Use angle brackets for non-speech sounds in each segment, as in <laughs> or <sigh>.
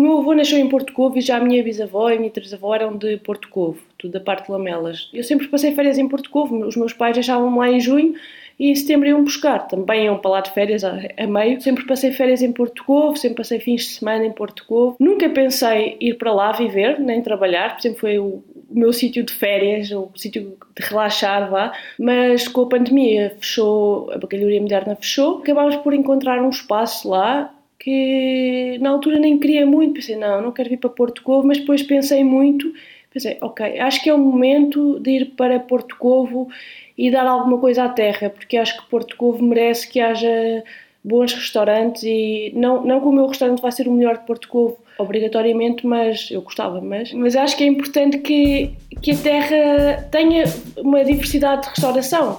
meu avô nasceu em Porto Covo e já a minha bisavó e a minha trisavó eram de Porto Covo, tudo da parte de Lamelas. Eu sempre passei férias em Porto Covo, os meus pais deixavam-me lá em junho e em setembro iam buscar. Também iam para lá de férias a, a, meio. Sempre passei férias em Porto Covo, sempre passei fins de semana em Porto Covo. Nunca pensei ir para lá viver, nem trabalhar, sempre foi o, o meu sítio de férias, o sítio de relaxar lá. Mas com a pandemia fechou, a bacalharia moderna fechou, acabámos por encontrar um espaço lá que na altura nem queria muito, pensei, não, não quero vir para Porto Covo, mas depois pensei muito, pensei, ok, acho que é o momento de ir para Porto Covo e dar alguma coisa à terra, porque acho que Porto Covo merece que haja bons restaurantes e não, não que o meu restaurante vai ser o melhor de Porto Covo, obrigatoriamente, mas eu gostava, mas, mas acho que é importante que, que a terra tenha uma diversidade de restauração.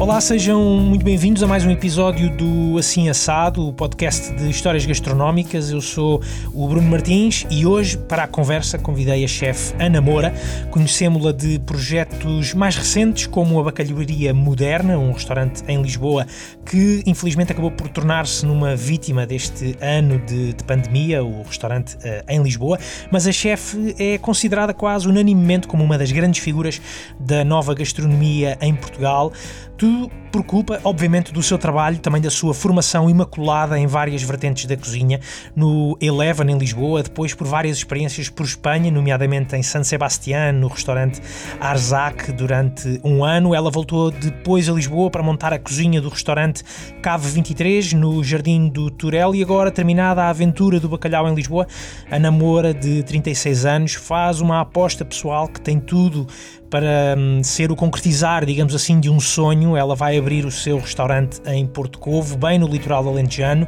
Olá, sejam muito bem-vindos a mais um episódio do Assim Assado, o podcast de histórias gastronómicas. Eu sou o Bruno Martins e hoje, para a conversa, convidei a chefe Ana Moura. Conhecemos-la de projetos mais recentes, como a Bacalharia Moderna, um restaurante em Lisboa que infelizmente acabou por tornar-se numa vítima deste ano de, de pandemia, o restaurante uh, em Lisboa. Mas a chefe é considerada quase unanimemente como uma das grandes figuras da nova gastronomia em Portugal. Tudo por culpa, obviamente, do seu trabalho, também da sua formação imaculada em várias vertentes da cozinha, no Eleven em Lisboa, depois por várias experiências por Espanha, nomeadamente em San Sebastián, no restaurante Arzac, durante um ano. Ela voltou depois a Lisboa para montar a cozinha do restaurante Cave 23, no Jardim do Turel, e agora, terminada a aventura do bacalhau em Lisboa, a namora de 36 anos faz uma aposta pessoal que tem tudo para hum, ser o concretizar, digamos assim, de um sonho. Ela vai abrir o seu restaurante em Porto Covo, bem no litoral alentejano,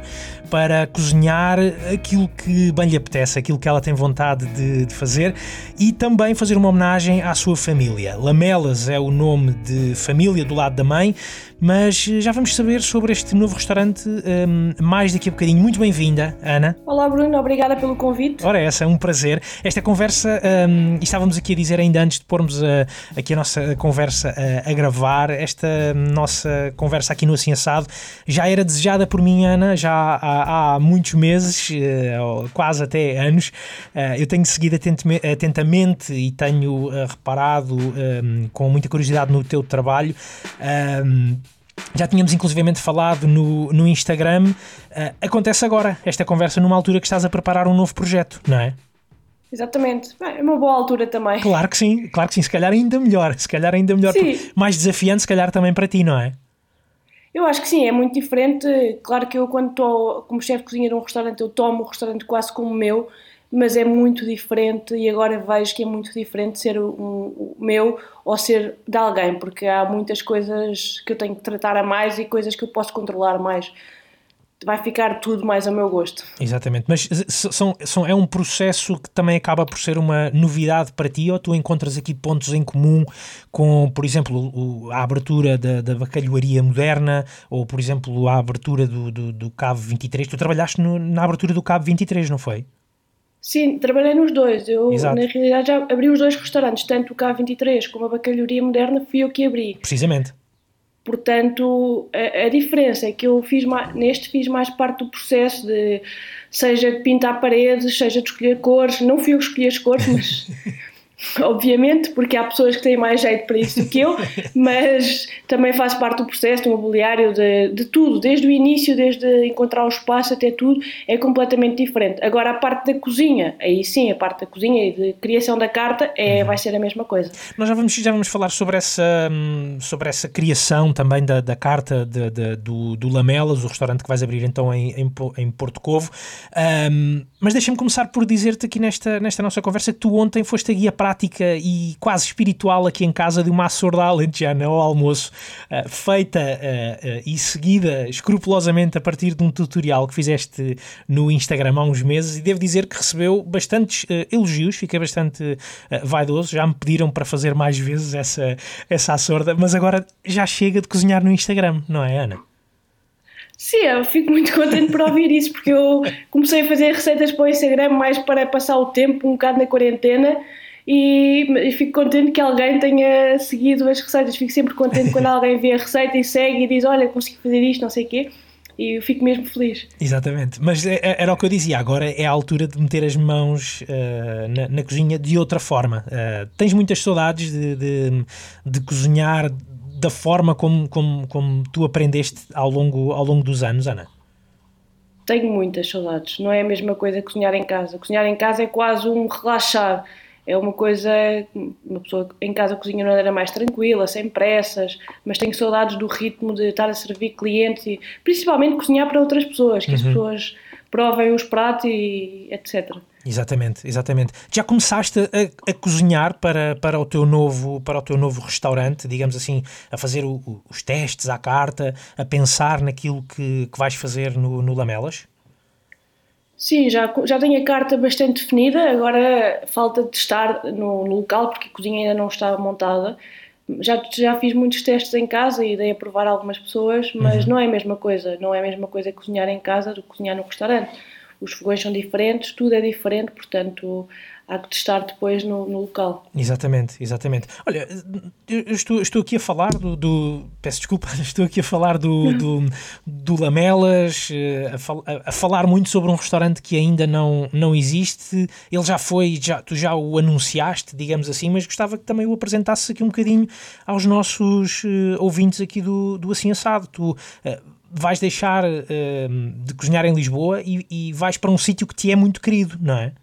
para cozinhar aquilo que bem lhe apetece, aquilo que ela tem vontade de, de fazer e também fazer uma homenagem à sua família. Lamelas é o nome de família do lado da mãe, mas já vamos saber sobre este novo restaurante um, mais daqui a bocadinho. Muito bem-vinda, Ana. Olá, Bruno, obrigada pelo convite. Ora, essa é um prazer. Esta conversa, um, e estávamos aqui a dizer ainda antes de pormos a, aqui a nossa conversa a, a, gravar, esta nossa conversa aqui no Assim Assado já era desejada por mim, Ana, já há, há muitos meses, quase até anos. Eu tenho seguido atentamente e tenho reparado um, com muita curiosidade no teu trabalho. Um, já tínhamos inclusivamente falado no, no Instagram. Uh, acontece agora esta conversa numa altura que estás a preparar um novo projeto, não é? Exatamente. É uma boa altura também. Claro que sim, claro que sim. Se calhar ainda melhor. Se calhar ainda melhor. Mais desafiante, se calhar também para ti, não é? Eu acho que sim, é muito diferente. Claro que eu, quando estou como chefe de cozinha num restaurante, eu tomo o restaurante quase como meu mas é muito diferente e agora vejo que é muito diferente ser o, um, meu ou ser de alguém, porque há muitas coisas que eu tenho que tratar a mais e coisas que eu posso controlar mais. Vai ficar tudo mais ao meu gosto. Exatamente, mas são, são, é um processo que também acaba por ser uma novidade para ti ou tu encontras aqui pontos em comum com, por exemplo, o, a abertura da, da bacalhoaria moderna ou, por exemplo, a abertura do, do, do Cabo 23? Tu trabalhaste no, na abertura do Cabo 23, não foi? Sim, trabalhei nos dois. Eu, Exato. na realidade, já abri os dois restaurantes, tanto o K23 como a Bacalharia Moderna, fui eu que abri. Precisamente. Portanto, a, a diferença é que eu fiz mais, neste fiz mais parte do processo de seja de pintar paredes, seja de escolher cores. Não fui eu que escolhi as cores, mas <laughs> obviamente, porque há pessoas que têm mais jeito para isso do que eu, <laughs> mas também faz parte do processo do mobiliário, de, de tudo, desde o início, desde encontrar o espaço até tudo, é completamente diferente. Agora, a parte da cozinha, aí sim, a parte da cozinha e de criação da carta é, uhum. vai ser a mesma coisa. Nós já vamos, já vamos falar sobre essa, sobre essa criação também da, da carta de, de, do, do Lamelas, o restaurante que vais abrir então em, em, em Porto Covo. Um, mas deixa-me começar por dizer-te aqui nesta, nesta nossa conversa que tu ontem foste a guia prática prática e quase espiritual aqui em casa de uma açorda alentejana ao almoço, uh, feita uh, uh, e seguida escrupulosamente a partir de um tutorial que fizeste no Instagram há uns meses e devo dizer que recebeu bastantes elogios, fiquei bastante vaidoso, já me pediram para fazer mais vezes essa, essa açorda, mas agora já chega de cozinhar no Instagram, não é Ana? Sim, eu fico muito contente por ouvir isso, porque eu comecei a fazer receitas para o Instagram mais para passar o tempo, um bocado na quarentena, e, fico contente que alguém tenha seguido as receitas. Fico sempre contente quando <laughs> alguém vê a receita e segue e diz: Olha, consegui fazer isto, não sei o quê. E eu fico mesmo feliz. Exatamente. Mas é, é, era o que eu dizia, agora é a altura de meter as mãos uh, na, na, cozinha de outra forma. Uh, tens muitas saudades de, de, de cozinhar da forma como, como, como tu aprendeste ao longo, ao longo dos anos, Ana? Tenho muitas saudades. Não é a mesma coisa que cozinhar em casa. Cozinhar em casa é quase um relaxar é uma coisa. Uma pessoa em casa cozinha de maneira mais tranquila, sem pressas, mas tenho saudades do ritmo de estar a servir clientes e principalmente cozinhar para outras pessoas, que uhum. as pessoas provem os pratos e etc. Exatamente, exatamente. Já começaste a, a, cozinhar para, para, o teu novo, para o teu novo restaurante, digamos assim, a fazer o, os testes à carta, a pensar naquilo que, que vais fazer no, no Lamelas? Sim, já, já tenho a carta bastante definida, agora falta de estar no, no local porque a cozinha ainda não está montada. Já, já fiz muitos testes em casa e dei a provar algumas pessoas, mas uhum. não é a mesma coisa. Não é a mesma coisa cozinhar em casa do que cozinhar no restaurante. Os fogões são diferentes, tudo é diferente, portanto há que testar depois no, no, local. Exatamente, exatamente. Olha, eu estou, estou aqui a falar do, do, Peço desculpa, <laughs> estou aqui a falar do, do, do Lamelas, eh, a, fal, a, a, falar muito sobre um restaurante que ainda não, não existe. Ele já foi, já, tu já o anunciaste, digamos assim, mas gostava que também o apresentasses aqui um bocadinho aos nossos uh, ouvintes aqui do, do Assim Assado. Tu. Uh, vais deixar uh, de cozinhar em Lisboa e, e vais para um sítio que te é muito querido, não é?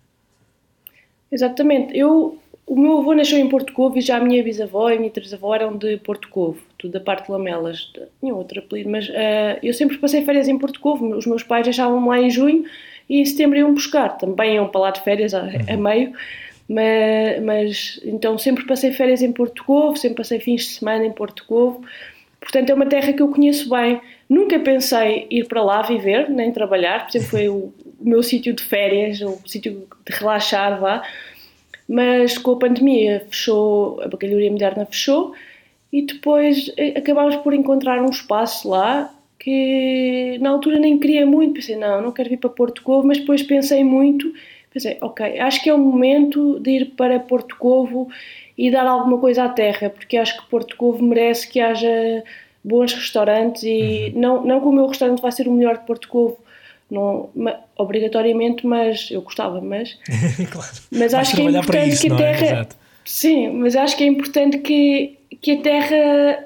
Exatamente. Eu, o meu avô nasceu em Porto Covo e já a minha bisavó e a minha trisavó eram de Porto Covo, tudo da parte de Lamelas. Tinha outro apelido, mas uh, eu sempre passei férias em Porto Covo. Os meus pais deixavam-me lá em junho e em setembro iam buscar. Também iam para lá de férias a, a uhum. meio. Mas, mas, então sempre passei férias em Porto Covo, sempre passei fins de semana em Porto Covo. Portanto, é uma terra que eu conheço bem. Nunca pensei ir para lá viver, nem trabalhar, sempre foi o, o meu sítio de férias, o sítio de relaxar lá. Mas com a pandemia fechou, a bacalharia moderna fechou e depois eh, acabámos por encontrar um espaço lá que na altura nem queria muito, pensei, não, não quero vir para Porto Covo, mas depois pensei muito, pensei, ok, acho que é o momento de ir para Porto Covo e dar alguma coisa à terra, porque acho que Porto Covo merece que haja bons restaurantes e uhum. não, não que o meu restaurante vai ser o melhor de Porto Covo, não, obrigatoriamente, mas eu gostava, mas, <laughs> claro. mas acho que é importante isso, que a é? terra. É? Sim, mas acho que é importante que, que a terra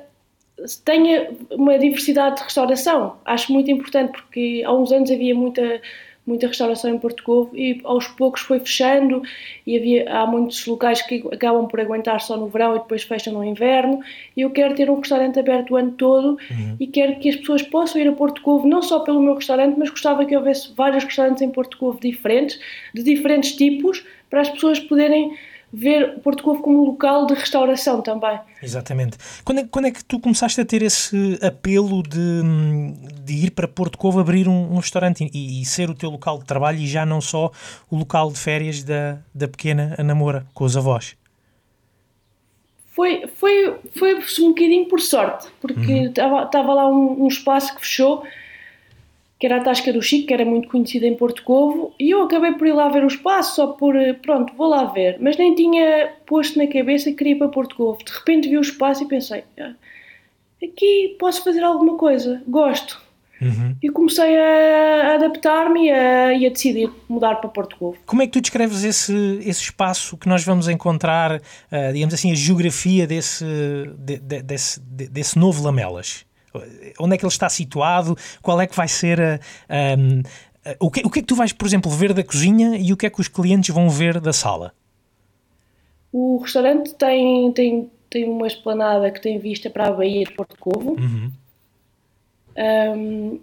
tenha uma diversidade de restauração. Acho muito importante porque há uns anos havia muita muita restauração em Porto Covo e aos poucos foi fechando e havia, há muitos locais que acabam por aguentar só no verão e depois fecham no inverno e eu quero ter um restaurante aberto o ano todo uhum. e quero que as pessoas possam ir a Porto Covo não só pelo meu restaurante, mas gostava que houvesse vários restaurantes em Porto Covo diferentes, de diferentes tipos, para as pessoas poderem ver Porto Covo como local de restauração também. Exatamente. Quando é, quando é que tu começaste a ter esse apelo de, de ir para Porto Covo abrir um, um restaurante e, e, ser o teu local de trabalho e já não só o local de férias da, da pequena Anamora com os avós? Foi, foi, foi um bocadinho por sorte, porque estava uhum. lá um, um espaço que fechou que era a Tasca do Chico, que era muito conhecida em Porto Covo, e eu acabei por ir lá ver o espaço, só por, eh, pronto, vou lá ver. Mas nem tinha posto na cabeça que queria ir para Porto Covo. De repente vi o espaço e pensei, ah, aqui posso fazer alguma coisa, gosto. Uhum. E comecei a adaptar-me e, e a, decidir mudar para Porto Covo. Como é que tu descreves esse, esse espaço que nós vamos encontrar, uh, digamos assim, a geografia desse, de, de, desse, de, desse novo Lamelas? Onde é que ele está situado, qual é que vai ser a, a, a, o, que, o que é que tu vais, por exemplo, ver da cozinha e o que é que os clientes vão ver da sala? O restaurante tem, tem, tem uma esplanada que tem vista para a Baía de Porto Covo. Uhum. Um,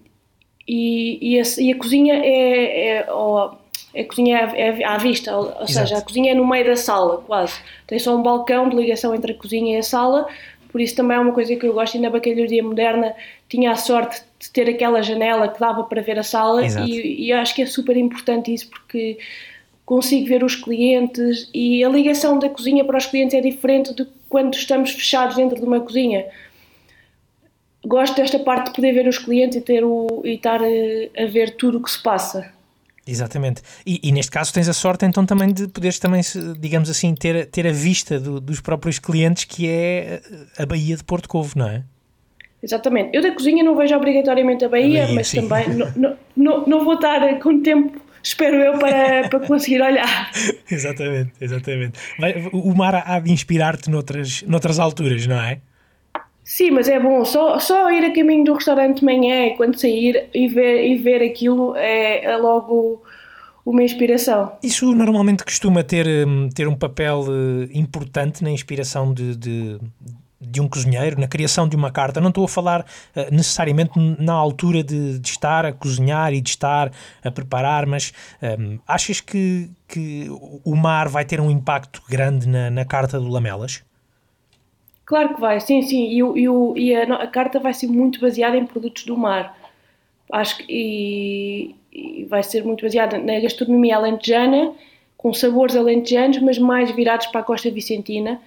e, e, a, e, a, cozinha é, é, a cozinha é, à vista, ou, ou seja, a cozinha é no meio da sala, quase. Tem só um balcão de ligação entre a cozinha e a sala, por isso também é uma coisa que eu gosto e na bacalharia moderna tinha a sorte de ter aquela janela que dava para ver a sala e, e acho que é super importante isso porque consigo ver os clientes e a ligação da cozinha para os clientes é diferente de quando estamos fechados dentro de uma cozinha. Gosto desta parte de poder ver os clientes e, ter o, e estar a, a ver tudo o que se passa. Exatamente. E, e, neste caso tens a sorte então também de poderes também, digamos assim, ter, ter a vista do, dos próprios clientes que é a Baía de Porto Covo, não é? Exatamente. Eu da cozinha não vejo obrigatoriamente a Baía, a Baía mas sim. também não, não, não vou estar com tempo espero eu, para, <laughs> para conseguir olhar. exatamente, exatamente. O mar há de inspirar-te noutras, noutras alturas, não é? Sim, mas é bom, só, só ir a caminho do restaurante de manhã, quando sair e ver, e ver aquilo, é, é logo uma inspiração. Isso normalmente costuma ter, hum, ter um papel eh, importante na inspiração de, de, de um cozinheiro, na criação de uma carta. Não estou a falar uh, necessariamente na altura de, de, estar a cozinhar e de estar a preparar, mas um, achas que, que o mar vai ter um impacto grande na, na carta do Lamelas? Claro que vai, sim, sim. E, e, e a, a, carta vai ser muito baseada em produtos do mar. Acho que e, e vai ser muito baseada na gastronomia alentejana, com sabores alentejanos, mas mais virados para a costa vicentina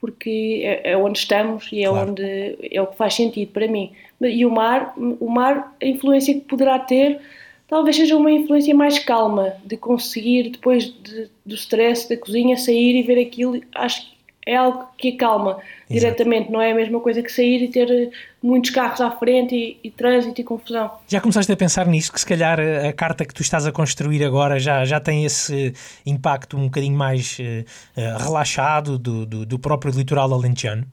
porque é, é, onde estamos e é claro. onde é o que faz sentido para mim. E o mar, o mar, a influência que poderá ter, talvez seja uma influência mais calma, de conseguir depois de, do stress da cozinha sair e ver aquilo. Acho que é algo que acalma Exato. diretamente, não é a mesma coisa que sair e ter eh, muitos carros à frente e, e, trânsito e confusão. Já começaste a pensar nisso, que se calhar eh, a carta que tu estás a construir agora já, já tem esse impacto um bocadinho mais uh, relaxado do, do, do, próprio litoral alentejano?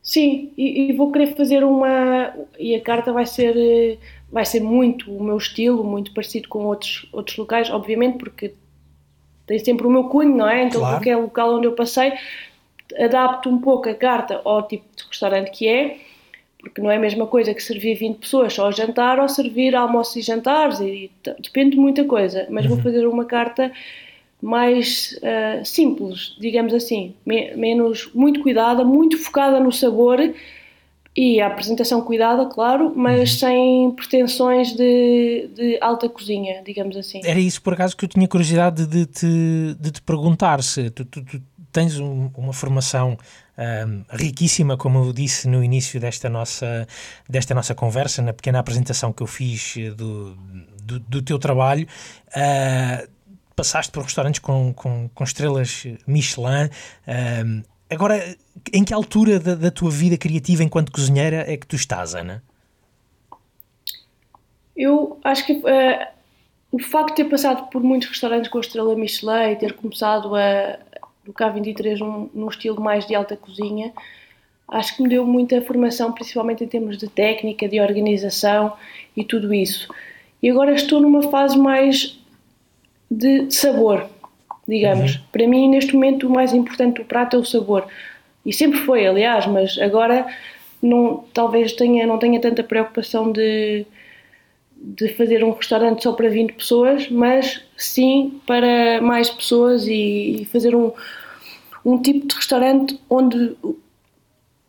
Sim, e, e, vou querer fazer uma... e a carta vai ser, vai ser muito o meu estilo, muito parecido com outros, outros locais, obviamente porque tem sempre o meu cunho, não é? Então, claro. qualquer local onde eu passei, adapto um pouco a carta ao tipo de restaurante que é, porque não é a mesma coisa que servir 20 pessoas só a jantar ou servir almoços e jantares, e, depende de muita coisa, mas uhum. vou fazer uma carta mais uh, simples, digamos assim, me, menos, muito cuidada, muito focada no sabor e a apresentação cuidada, claro, mas uhum. sem pretensões de, de, alta cozinha, digamos assim. Era isso, por acaso, que eu tinha curiosidade de te, de te perguntar se tu, tu, tu tens um, uma formação um, riquíssima, como eu disse no início desta nossa, desta nossa conversa, na pequena apresentação que eu fiz do, do, do teu trabalho. Uh, passaste por restaurantes com, com, com estrelas Michelin. Um, Agora, em que altura da, da, tua vida criativa enquanto cozinheira é que tu estás, Ana? Eu acho que uh, o facto de ter passado por muitos restaurantes com a estrela Michelin e ter começado a, no K23 num, estilo mais de alta cozinha, acho que me deu muita formação, principalmente em termos de técnica, de organização e tudo isso. E agora estou numa fase mais de sabor digamos. Uhum. Para mim, neste momento, o mais importante do prato é o sabor. E sempre foi, aliás, mas agora não, talvez tenha, não tenha tanta preocupação de, de fazer um restaurante só para 20 pessoas, mas sim para mais pessoas e, e fazer um, um tipo de restaurante onde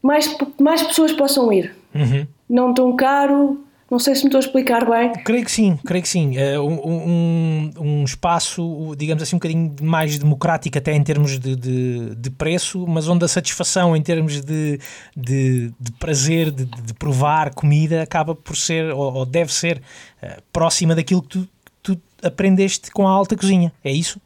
mais, mais pessoas possam ir. Uhum. Não tão caro, não sei se me estou a explicar bem. Creio que sim, creio que sim. Uh, um, um, espaço, digamos assim, um bocadinho mais democrático até em termos de, de, de preço, mas onde a satisfação em termos de, de, de prazer, de, de, provar comida, acaba por ser, ou, ou deve ser, uh, próxima daquilo que tu, tu aprendeste com a alta cozinha. É isso?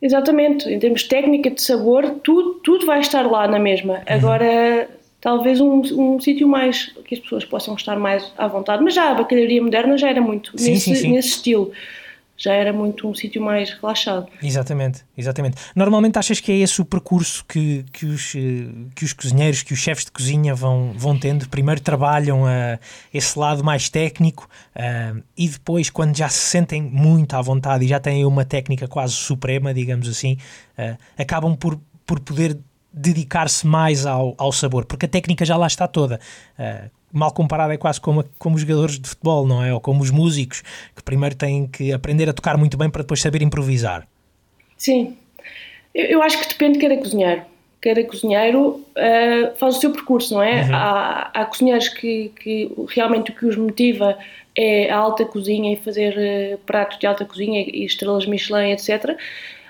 Exatamente, em termos de técnica, de sabor, tudo, tudo vai estar lá na mesma. Uhum. Agora, talvez um, um sítio mais que as pessoas possam estar mais à vontade. Mas já a bacalharia moderna já era muito sim, nesse, sim, sim. nesse estilo. Já era muito um sítio mais relaxado. Exatamente, exatamente. Normalmente achas que é esse o percurso que, que, os, que os cozinheiros, que os chefes de cozinha vão, vão tendo? Primeiro trabalham a esse lado mais técnico uh, e depois, quando já se sentem muito à vontade e já têm uma técnica quase suprema, digamos assim, uh, acabam por, por poder dedicar-se mais ao, ao sabor, porque a técnica já lá está toda. Uh, mal comparada é quase como, como os jogadores de futebol, não é? Ou como os músicos, que primeiro têm que aprender a tocar muito bem para depois saber improvisar. Sim, eu, eu acho que depende de cada cozinheiro. Cada cozinheiro uh, faz o seu percurso, não é? Uhum. Há, há cozinheiros que, que realmente o que os motiva é a alta cozinha e fazer uh, pratos de alta cozinha e estrelas Michelin, etc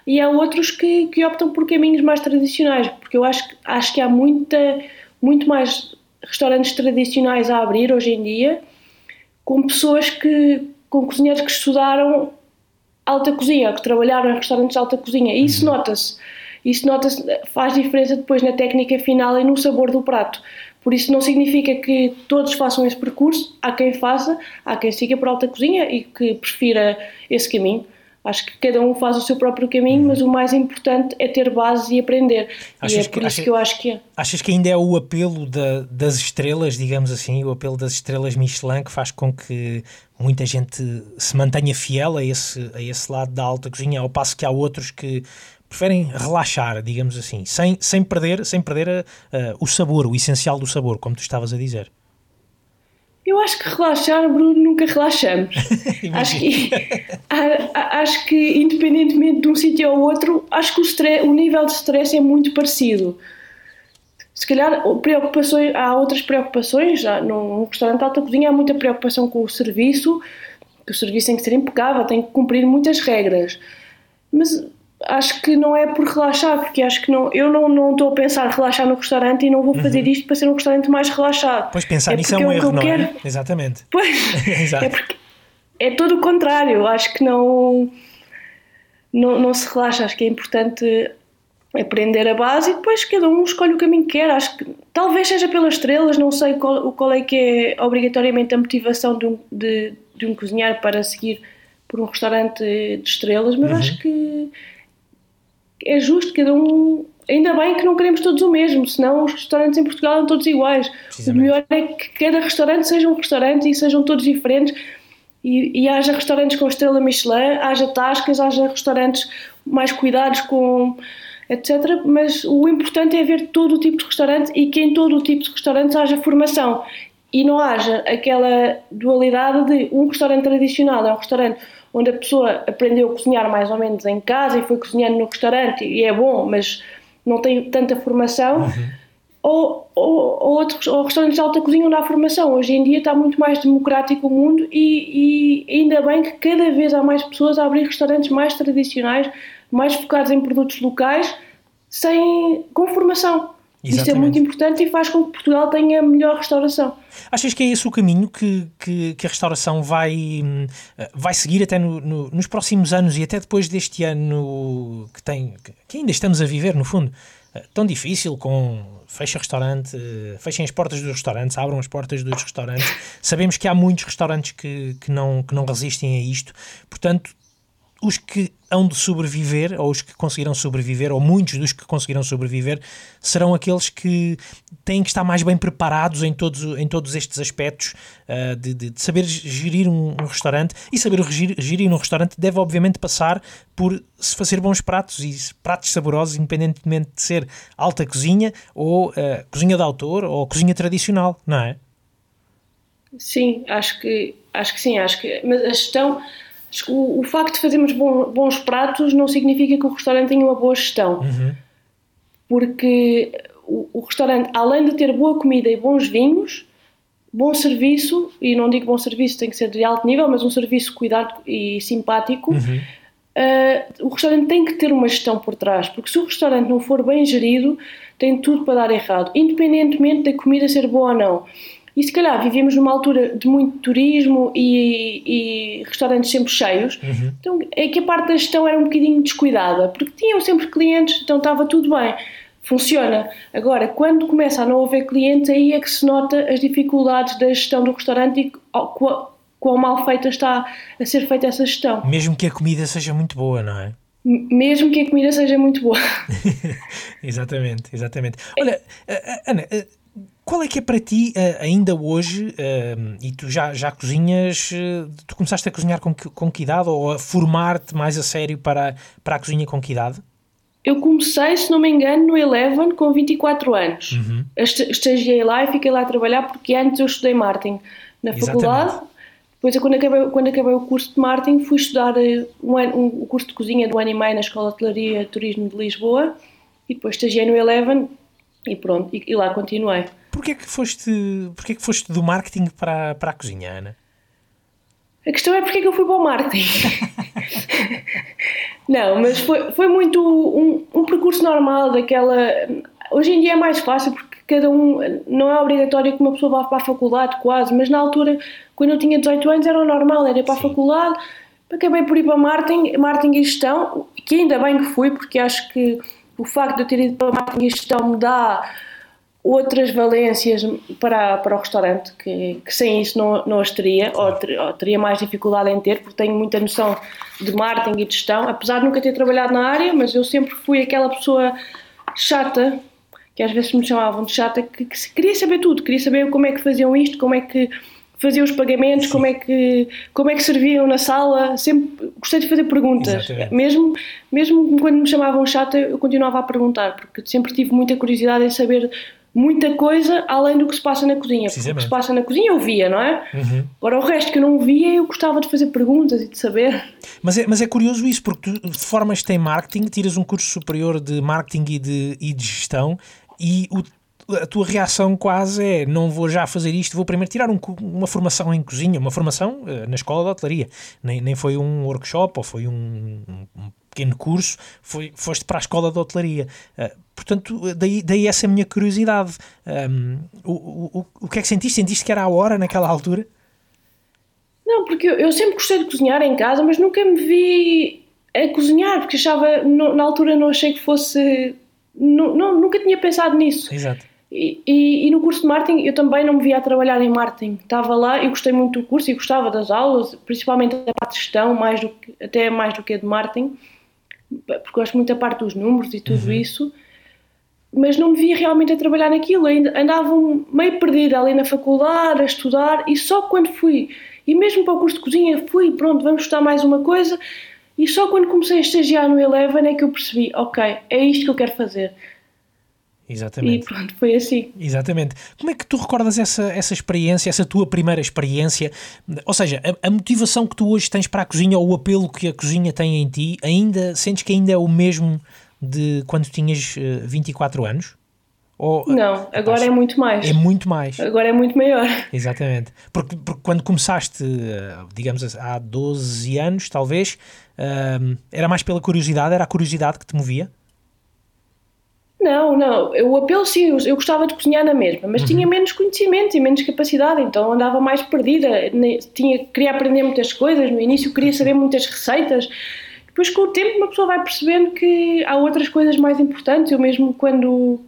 e há outros que, que optam por caminhos mais tradicionais, porque eu acho, acho que há muita, muito mais restaurantes tradicionais a abrir hoje em dia, com pessoas que, com cozinheiros que estudaram alta cozinha, que trabalharam em restaurantes de alta cozinha. E isso uhum. nota-se. Isso nota-se, faz diferença depois na técnica final e no sabor do prato. Por isso não significa que todos façam esse percurso, há quem faça, há quem siga por alta cozinha e que prefira esse caminho. Acho que cada um faz o seu próprio caminho, mas o mais importante é ter base e aprender. Achas e é por que, isso achas, que eu acho que é. Achas que ainda é o apelo da, das estrelas, digamos assim, o apelo das estrelas Michelin que faz com que muita gente se mantenha fiel a esse, a esse lado da alta cozinha, ao passo que há outros que preferem relaxar, digamos assim, sem, sem perder, sem perder a, a, o sabor, o essencial do sabor, como tu estavas a dizer. Eu acho que relaxar, Bruno, nunca relaxamos. <laughs> acho, que, <laughs> acho que, independentemente de um sítio ou outro, acho que o, stress, o nível de stress é muito parecido. Se calhar preocupações, há outras preocupações, já num restaurante de alta cozinha há muita preocupação com o serviço, que o serviço tem que ser impecável, tem que cumprir muitas regras. Mas acho que não é por relaxar, porque acho que não, eu não, não estou a pensar relaxar no restaurante e não vou fazer uhum. isto para ser um restaurante mais relaxado. Pois pensar é nisso é um erro, não é? quero... é? Exatamente. <laughs> Pois, <laughs> é porque é todo o contrário, acho que não, não, não se relaxa, acho que é importante aprender a base e depois cada um escolhe o caminho que quer, acho que talvez seja pelas estrelas, não sei qual, qual é que é obrigatoriamente a motivação de um, de, de um cozinheiro para seguir por um restaurante de estrelas, mas uhum. acho que é justo, cada um. Ainda bem que não queremos todos o mesmo, senão os restaurantes em Portugal são todos iguais. O melhor é que cada restaurante seja um restaurante e sejam todos diferentes. E, e haja restaurantes com estrela Michelin, haja tascas, haja restaurantes mais cuidados com etc. Mas o importante é ver todo o tipo de restaurante e que em todo o tipo de restaurantes haja formação e não haja aquela dualidade de um restaurante tradicional é um restaurante onde a pessoa aprendeu a cozinhar mais ou menos em casa e foi cozinhando no restaurante e é bom, mas não tem tanta formação, uhum. ou, ou, ou, outros, ou restaurantes de alta cozinha onde há formação. Hoje em dia está muito mais democrático o mundo e, e ainda bem que cada vez há mais pessoas a abrir restaurantes mais tradicionais, mais focados em produtos locais, sem, com formação. Exatamente. Isto é muito importante e faz com que Portugal tenha melhor restauração. Achas que é esse o caminho que, que, que a restauração vai, hum, vai seguir até no, no, nos próximos anos e até depois deste ano que, tem, que ainda estamos a viver, no fundo, eh, tão difícil com fecha restaurante, eh, fechem as portas dos restaurantes, abram as portas dos restaurantes. Sabemos que há muitos restaurantes que, que, não, que não resistem a isto, portanto, os que hão de sobreviver, ou os que conseguirão sobreviver, ou muitos dos que conseguirão sobreviver, serão aqueles que têm que estar mais bem preparados em todos, em todos estes aspectos uh, de, de, de, saber gerir um, um, restaurante. E saber gerir, gerir um restaurante deve, obviamente, passar por se fazer bons pratos e pratos saborosos, independentemente de ser alta cozinha, ou uh, cozinha de autor, ou cozinha tradicional, não é? Sim, acho que, acho que sim. Acho que, mas a gestão o, o facto de fazermos bons, bons pratos não significa que o restaurante tenha uma boa gestão. Uhum. Porque o, o, restaurante, além de ter boa comida e bons vinhos, bom serviço, e não digo bom serviço, tem que ser de alto nível, mas um serviço cuidado e simpático, uhum. uh, o restaurante tem que ter uma gestão por trás. Porque se o restaurante não for bem gerido, tem tudo para dar errado, independentemente da comida ser boa ou não. E se calhar vivíamos numa altura de muito turismo e, e restaurantes sempre cheios, uhum. então é que a parte da gestão era um bocadinho descuidada, porque tinham sempre clientes, então estava tudo bem, funciona. Agora, quando começa a não haver clientes, aí é que se nota as dificuldades da gestão do restaurante e quão, quão mal feita está a ser feita essa gestão. Mesmo que a comida seja muito boa, não é? mesmo que a comida seja muito boa. <laughs> exatamente, exatamente. Olha, Ana, qual é que é para ti, uh, ainda hoje, uh, e tu já, já cozinhas, uh, tu começaste a cozinhar com, com que idade ou a formar-te mais a sério para, para a cozinha com que idade? Eu comecei, se não me engano, no Eleven com 24 anos. Uhum. Estagiei lá e fiquei lá a trabalhar porque antes eu estudei marketing na Exatamente. faculdade. Depois, quando acabei, quando acabei o curso de marketing, fui estudar um, um, um curso de cozinha do ano e meio na Escola de Hotelaria e Turismo de Lisboa e depois estagiei no Eleven e pronto, e, e lá continuei. Porquê que foste, porquê que foste do marketing para, para a cozinha, Ana? A questão é porque é que eu fui para o marketing. <laughs> Não, mas foi, foi muito um, um percurso normal daquela... Hoje em dia é mais fácil porque cada um, não é obrigatório que uma pessoa vá para a faculdade quase, mas na altura, quando eu tinha 18 anos, era o normal, era ir para a faculdade, acabei por ir para marketing, marketing e gestão, que ainda bem que fui, porque acho que o facto de eu ter ido para marketing e gestão me dá outras valências para, para o restaurante que, que sem isso não, não as teria, ou, ter, ou, teria mais dificuldade em ter, porque tenho muita noção de marketing e de gestão, apesar de nunca ter trabalhado na área, mas eu sempre fui aquela pessoa chata, que às vezes me chamavam de chata, que, que queria saber tudo, queria saber como é que faziam isto, como é que faziam os pagamentos, como é, que, como é que serviam na sala, sempre gostei de fazer perguntas. Mesmo, mesmo quando me chamavam chata, eu continuava a perguntar, porque sempre tive muita curiosidade em saber muita coisa além do que se passa na cozinha. Porque o que se passa na cozinha eu via, não é? Uhum. Agora o resto que eu não via eu gostava de fazer perguntas e de saber. Mas é, mas é curioso isso, porque tu formas-te em marketing, tiras um curso superior de marketing e de, e de gestão e o a tua reação quase é não vou já fazer isto, vou primeiro tirar um, uma formação em cozinha, uma formação uh, na escola de hotelaria. Nem, nem foi um workshop ou foi um, um pequeno curso, foi, foste para a escola de hotelaria. Uh, portanto, daí, daí essa minha curiosidade. Um, o, o, o que é que sentiste? Sentiste que era a hora naquela altura? Não, porque eu, sempre gostei de cozinhar em casa, mas nunca me vi a cozinhar, porque achava, no, na altura não achei que fosse. Não, não, nunca tinha pensado nisso. Exato. E, e, e, no curso de marketing eu também não me via a trabalhar em marketing. Estava lá e gostei muito do curso e gostava das aulas, principalmente da parte de gestão, mais do que, até mais do que a de marketing, porque gosto muito da parte dos números e tudo uhum. isso mas não me via realmente a trabalhar naquilo, ainda andava meio perdida ali na faculdade, a estudar, e só quando fui, e mesmo para o curso de cozinha, fui, pronto, vamos estudar mais uma coisa, e só quando comecei a estagiar no Eleven é que eu percebi, ok, é isto que eu quero fazer. Exatamente. E pronto, foi assim. Exatamente. Como é que tu recordas essa, essa experiência, essa tua primeira experiência? Ou seja, a, a motivação que tu hoje tens para a cozinha ou o apelo que a cozinha tem em ti, ainda sentes que ainda é o mesmo de quando tinhas 24 eh, anos? Ou, não, agora é muito mais. É muito mais. Agora é muito maior. <laughs> Exatamente. Porque, porque quando começaste, eh, digamos há 12 anos, talvez, eh, era mais pela curiosidade, era a curiosidade que te movia? Não, não. O apelo sim, eu gostava de cozinhar na mesma, mas uhum. tinha menos conhecimento e menos capacidade, então andava mais perdida. Tinha, queria aprender muitas coisas, no início queria saber muitas receitas depois com o tempo uma pessoa vai percebendo que há outras coisas mais importantes. Eu mesmo quando,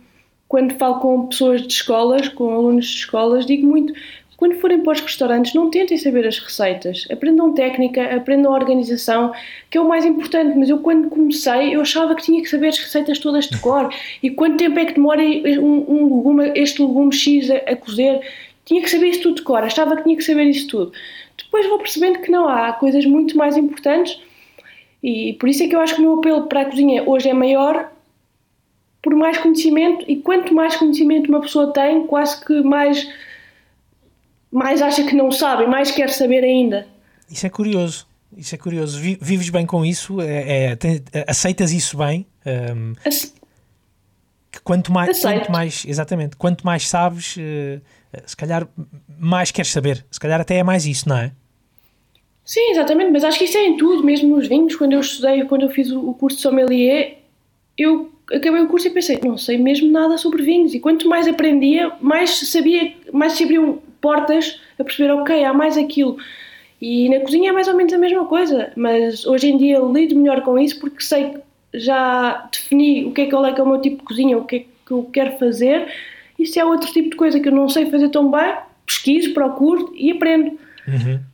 quando falo com pessoas de escolas, com alunos de escolas, digo muito, quando forem para os restaurantes, não tentem saber as receitas. Aprendam técnica, aprendam organização, que é o mais importante. Mas eu, quando comecei, eu achava que tinha que saber as receitas todas de cor. E quanto tempo é que demora um, um legume, este legume X a, a, cozer? Tinha que saber isso tudo de cor. Achava que tinha que saber isso tudo. Depois vou percebendo que não. Há coisas muito mais importantes e por isso é que eu acho que o meu apelo para a cozinha hoje é maior por mais conhecimento e quanto mais conhecimento uma pessoa tem, quase que mais, mais acha que não sabe, mais quer saber ainda. Isso é curioso. Isso é curioso. Vives bem com isso? É, é tem, aceitas isso bem? Um, que quanto mais, quanto mais, exatamente, quanto mais sabes, uh, se calhar mais queres saber. Se calhar até é mais isso, não é? Sim, exatamente, mas acho que isso é em tudo, mesmo nos vinhos. Quando eu estudei, quando eu fiz o curso de sommelier, eu acabei o curso e pensei, não sei mesmo nada sobre vinhos. E quanto mais aprendia, mais sabia, mais se abriam portas a perceber, ok, há mais aquilo. E na cozinha é mais ou menos a mesma coisa, mas hoje em dia lido melhor com isso porque sei que já defini o que é que, é, que é o meu tipo de cozinha, o que é que eu quero fazer. E se há outro tipo de coisa que eu não sei fazer tão bem, pesquiso, procuro e aprendo. Uhum.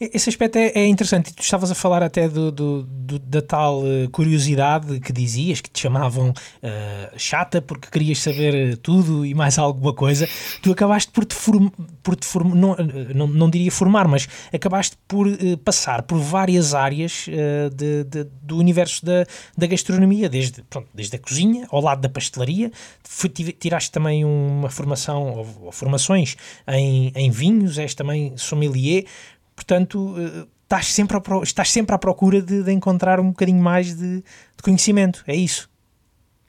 Esse aspecto é, é interessante. Tu estavas a falar até do, do, do da tal uh, curiosidade que dizias, que te chamavam uh, chata porque querias saber eh, tudo e mais alguma coisa. Tu acabaste por te, form, por te form, não, não, não diria formar, mas acabaste por uh, passar por várias áreas de, de, do universo da, da gastronomia, desde, pronto, desde a cozinha ao lado da pastelaria. tiraste também uma formação, ou, ou formações em, em vinhos, és também sommelier portanto eh, estás sempre, a, estás sempre à procura de, de encontrar um bocadinho mais de, de, conhecimento, é isso?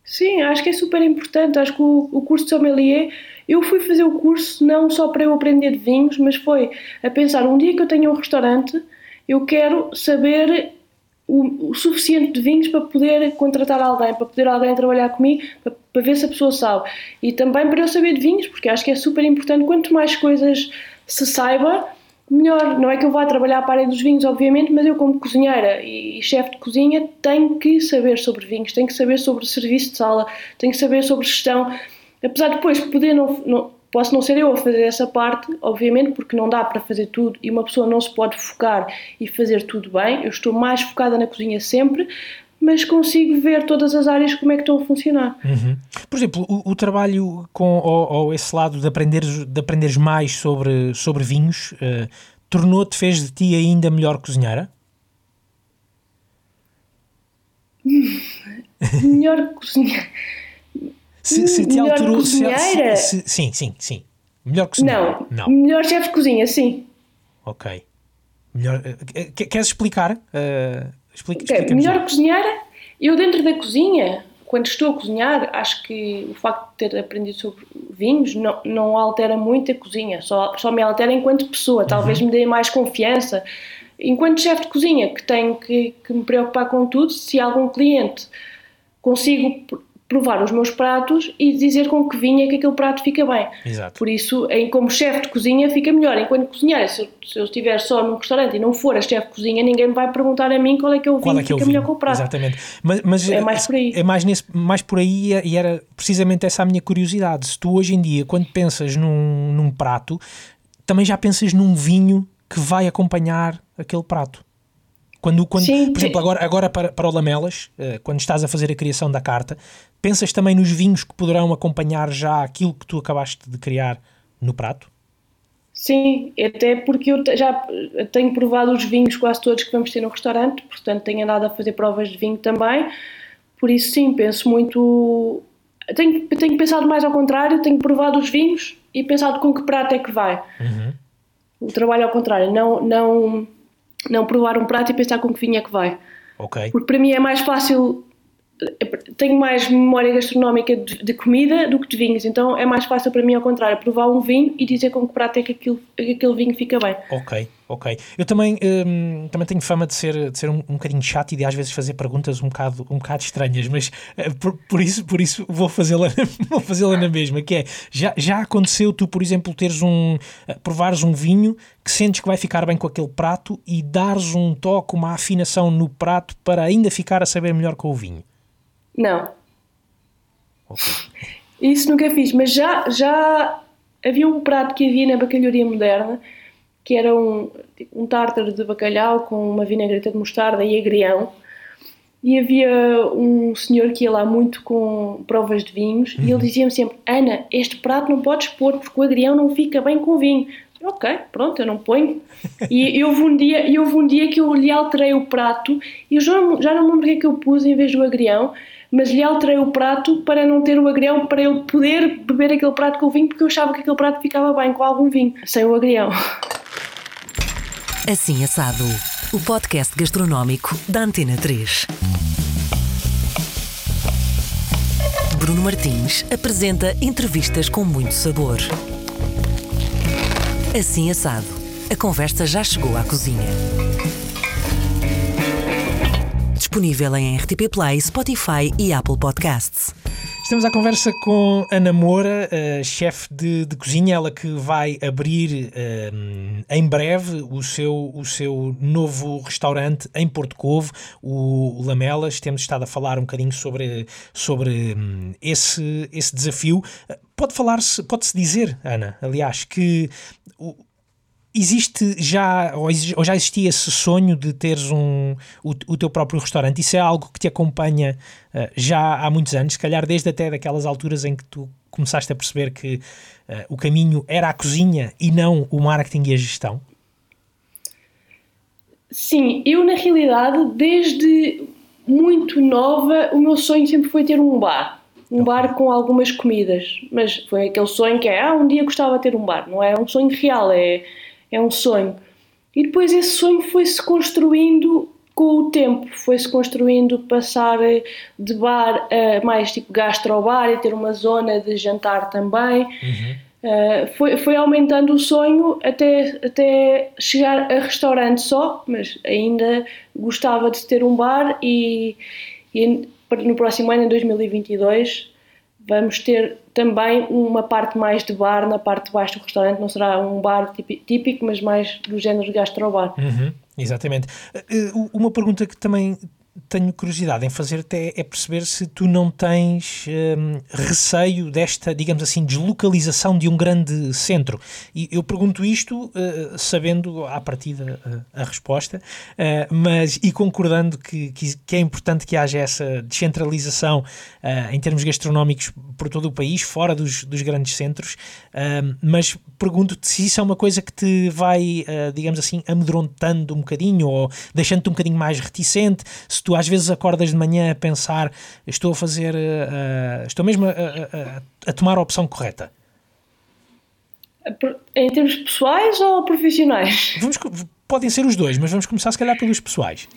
Sim, acho que é super importante. Acho que o, o curso de sommelier, eu fui fazer o curso não só para eu aprender de vinhos, mas foi a pensar: um dia que eu tenho um restaurante, eu quero saber o, o, suficiente de vinhos para poder contratar alguém, para poder alguém trabalhar comigo, para, para, ver se a pessoa sabe. E também para eu saber de vinhos, porque acho que é super importante. Quanto mais coisas se saiba, melhor. Não é que eu vá trabalhar para a área dos vinhos, obviamente, mas eu, como cozinheira e, chefe de cozinha, tenho que saber sobre vinhos, tenho que saber sobre serviço de sala, tenho que saber sobre gestão. Apesar de depois poder não, não Posso não ser eu a fazer essa parte, obviamente, porque não dá para fazer tudo e uma pessoa não se pode focar e fazer tudo bem. Eu estou mais focada na cozinha sempre, mas consigo ver todas as áreas como é que estão a funcionar. Uhum. Por exemplo, o, o trabalho com ou, ou, esse lado de aprenderes, de aprenderes mais sobre, sobre vinhos uh, tornou-te, fez de ti ainda melhor cozinheira? <laughs> melhor cozinheira. Se, se te melhor alterou. Se, se, sim, sim, sim. Melhor cozinheira? Não. não. Melhor chefe de cozinha, sim. Ok. Melhor, eh, queres explicar? Uh, explica, okay. Melhor cozinheira? Eu, dentro da cozinha, quando estou a cozinhar, acho que o facto de ter aprendido sobre vinhos não, não altera muito a cozinha, só, só me altera enquanto pessoa. Talvez uhum. me dê mais confiança. Enquanto chefe de cozinha, que tenho que, que me preocupar com tudo, se algum cliente consigo provar os meus pratos e dizer com que vinho é que aquele prato fica bem. Exato. Por isso, em, como chefe de cozinha, fica melhor. Enquanto cozinheiro, se, se, eu estiver só num restaurante e não for a chefe de cozinha, ninguém me vai perguntar a mim qual é que é o vinho é que, é fica melhor com o prato. Exatamente. Mas, mas, é mais por aí. É mais, nesse, mais por aí e era precisamente essa a minha curiosidade. Se tu hoje em dia, quando pensas num, num prato, também já pensas num vinho que vai acompanhar aquele prato. Quando, quando Sim, por exemplo, agora, agora para, para o Lamelas, eh, quando estás a fazer a criação da carta, pensas também nos vinhos que poderão acompanhar já aquilo que tu acabaste de criar no prato? Sim, até porque eu já tenho provado os vinhos quase todos que vamos ter no restaurante, portanto tenho andado a fazer provas de vinho também, por isso sim, penso muito. Tenho, tenho pensado mais ao contrário, tenho provado os vinhos e pensado com que prato é que vai. Uhum. O trabalho ao contrário, não, não não provar um prato e pensar com que vinho é que vai. Ok. Porque para mim é mais fácil, tenho mais memória gastronómica de, de, comida do que de vinhos, então é mais fácil para mim, ao contrário, provar um vinho e dizer com que prato é que aquilo, aquele vinho fica bem. Ok, ok. Eu também, hum, também tenho fama de ser, de ser um, um bocadinho chato e de às vezes fazer perguntas um bocado, um bocado estranhas, mas uh, por, por, isso, por isso vou fazê-la <laughs> fazê-la na mesma, que é, já, já aconteceu tu, por exemplo, teres um, uh, provares um vinho que sentes que vai ficar bem com aquele prato e dares um toque, uma afinação no prato para ainda ficar a saber melhor com o vinho? Não. Okay. Isso nunca fiz, mas já, já havia um prato que havia na bacalharia moderna que era um, um tártaro de bacalhau com uma vinagreta de mostarda e agrião. E havia um senhor que ia lá muito com provas de vinhos uhum. e ele uhum. dizia-me sempre: Ana, este prato não podes pôr porque o agrião não fica bem com vinho. Ok, pronto, eu não ponho. e houve um dia, e houve um dia que eu lhe alterei o prato e eu já, já não me lembro o que é que eu pus em vez do agrião, mas lhe alterei o prato para não ter o agrião, para ele poder beber aquele prato com o vinho, porque eu achava que aquele prato ficava bem com algum vinho, sem o agrião. Assim Assado, o podcast gastronómico da Antena 3. Bruno Martins apresenta entrevistas com muito sabor. Assim Assado, a conversa já chegou à cozinha disponível em RTP Play, Spotify e Apple Podcasts. Estamos à conversa com Ana Moura, uh, chefe de, de, cozinha, ela que vai abrir uh, em breve o seu, o seu novo restaurante em Porto Covo, o Lamelas. Temos estado a falar um bocadinho sobre, sobre um, esse, esse desafio. Pode falar-se, pode-se dizer, Ana, aliás, que Existe já, ou, já existia esse sonho de teres um, o, o teu próprio restaurante? Isso é algo que te acompanha uh, já há muitos anos, se calhar desde até daquelas alturas em que tu começaste a perceber que uh, o caminho era a cozinha e não o marketing e a gestão? Sim, eu na realidade, desde muito nova, o meu sonho sempre foi ter um bar. Um bar com algumas comidas. Mas foi aquele sonho que é, ah, um dia gostava de ter um bar. Não é um sonho real, é é um sonho. E depois esse sonho foi-se construindo com o tempo, foi-se construindo passar eh, de bar a mais tipo gastrobar e ter uma zona de jantar também. Uhum. Uh, foi, foi aumentando o sonho até, até chegar a restaurante só, mas ainda gostava de ter um bar e, e no próximo ano, em 2022, vamos ter também uma parte mais de bar na parte de baixo do restaurante, não será um bar típico, mas mais do género de gastrobar. Uhum, exatamente. Uh, uma pergunta que também tenho curiosidade em fazer até é perceber se tu não tens hum, receio desta, digamos assim, deslocalização de um grande centro. E eu pergunto isto uh, sabendo à partida uh, a resposta, uh, mas e concordando que, que, que, é importante que haja essa descentralização em termos gastronómicos por todo o país, fora dos, dos grandes centros, hum, mas pergunto-te se isso é uma coisa que te vai, digamos assim, amedrontando um bocadinho ou deixando-te um bocadinho mais reticente, se tu às vezes acordas de manhã a pensar estou a fazer, uh, estou mesmo a, a, a, tomar a opção correta? Em termos pessoais ou profissionais? Vamos, podem ser os dois, mas vamos começar se calhar pelos pessoais.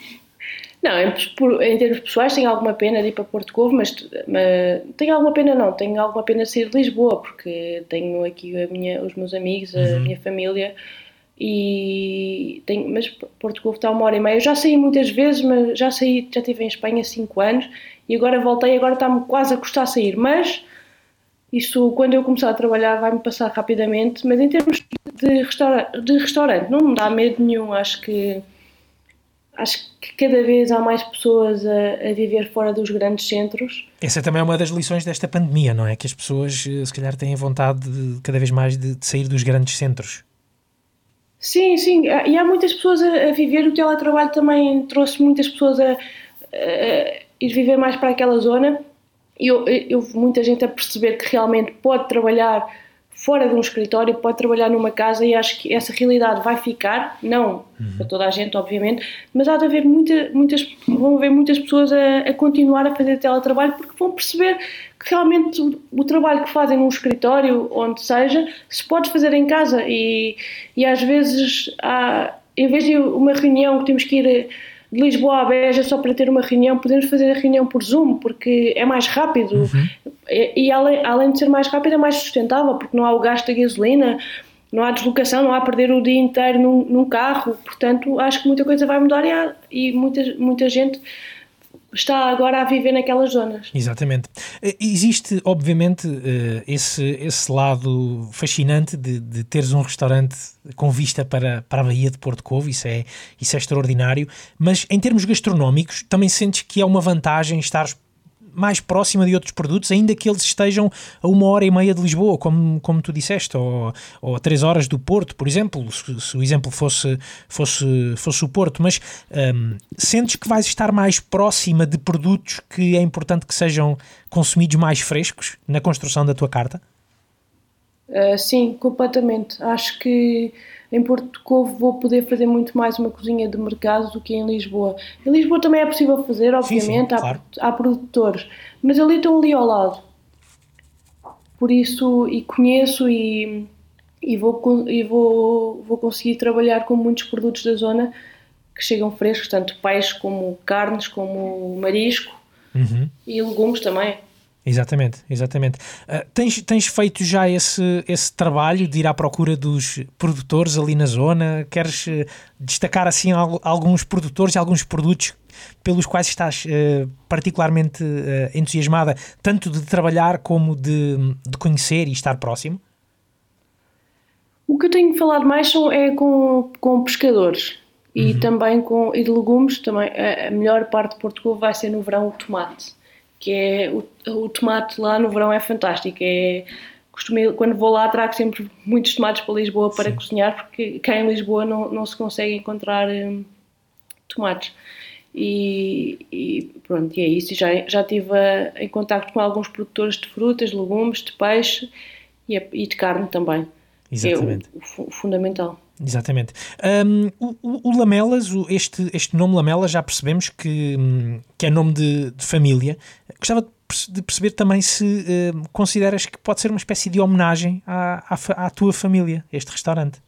Não, em, em, termos pessoais tenho alguma pena de ir para Porto Covo, mas, mas, tenho alguma pena não, tenho alguma pena de sair de Lisboa, porque tenho aqui minha, os meus amigos, a uhum. minha família, e tenho, mas Porto Covo está uma hora e meia. Eu já saí muitas vezes, mas já saí, já estive em Espanha há 5 anos e agora voltei, agora está-me quase a custar sair, mas isso quando eu começar a trabalhar vai-me passar rapidamente, mas em termos de, restaura de restaurante não me dá medo nenhum, acho que acho que cada vez há mais pessoas a, a, viver fora dos grandes centros. Essa também é uma das lições desta pandemia, não é? Que as pessoas se calhar têm vontade de, cada vez mais de, de sair dos grandes centros. Sim, sim, e há muitas pessoas a, a viver, o teletrabalho também trouxe muitas pessoas a, a, ir viver mais para aquela zona. E eu, eu, muita gente a perceber que realmente pode trabalhar fora de um escritório, pode trabalhar numa casa e acho que essa realidade vai ficar, não uhum. para toda a gente, obviamente, mas há de haver muita, muitas, vão haver muitas pessoas a, a continuar a fazer teletrabalho porque vão perceber que realmente o, o, trabalho que fazem num escritório, onde seja, se pode fazer em casa e, e às vezes há, em vez de uma reunião que temos que ir de Lisboa a Beja só para ter uma reunião, podemos fazer a reunião por Zoom, porque é mais rápido uhum. e, e, além, além de ser mais rápido é mais sustentável, porque não há o gasto da gasolina, não há deslocação, não há perder o dia inteiro num, num carro, portanto acho que muita coisa vai mudar e, há, e muita, muita gente está agora a viver naquelas zonas. Exatamente. Eh, existe, obviamente, eh, esse, esse lado fascinante de, de teres um restaurante com vista para, para a Baía de Porto Covo, isso é, isso é extraordinário, mas em termos gastronómicos, também sentes que é uma vantagem estar mais próxima de outros produtos, ainda que eles estejam a uma hora e meia de Lisboa, como, como tu disseste, ou, ou a três horas do Porto, por exemplo, se, se o exemplo fosse, fosse, fosse o Porto, mas um, sentes que vais estar mais próxima de produtos que é importante que sejam consumidos mais frescos na construção da tua carta? Uh, sim, completamente. Acho que em Porto Covo vou poder fazer muito mais uma cozinha de mercado do que em Lisboa. Em Lisboa também é possível fazer, obviamente, sim, sim, claro. há, há, produtores, mas ali estão ali ao lado. Por isso, e conheço e, e, vou, e vou, vou conseguir trabalhar com muitos produtos da zona que chegam frescos, tanto peixe como carnes, como marisco uhum. e legumes também. Exatamente, exatamente. Uh, tens, tens feito já esse, esse trabalho de ir à procura dos produtores ali na zona? Queres uh, destacar assim alguns produtores e alguns produtos pelos quais estás uh, particularmente entusiasmada, tanto de trabalhar como de, de conhecer e estar próximo? O que eu tenho falado mais são, é com, com pescadores e uhum. também com e de legumes. Também, a, a melhor parte de Portugal vai ser no verão o tomate que é o, o tomate lá no verão é fantástico. É, costumo, quando vou lá trago sempre muitos tomates para Lisboa para Sim. cozinhar, porque cá em Lisboa não, não se consegue encontrar hum, tomates. E, e, pronto, e é isso. Já, já estive a, em contato com alguns produtores de frutas, legumes, de peixe e, e de carne também. Exatamente. É o, o fundamental. Exatamente. Um, o, o, Lamelas, este, este nome Lamelas, já percebemos que, hum, que é nome de, de família. Gostava de perceber também se uh, consideras que pode ser uma espécie de homenagem à, à, à tua família, este restaurante.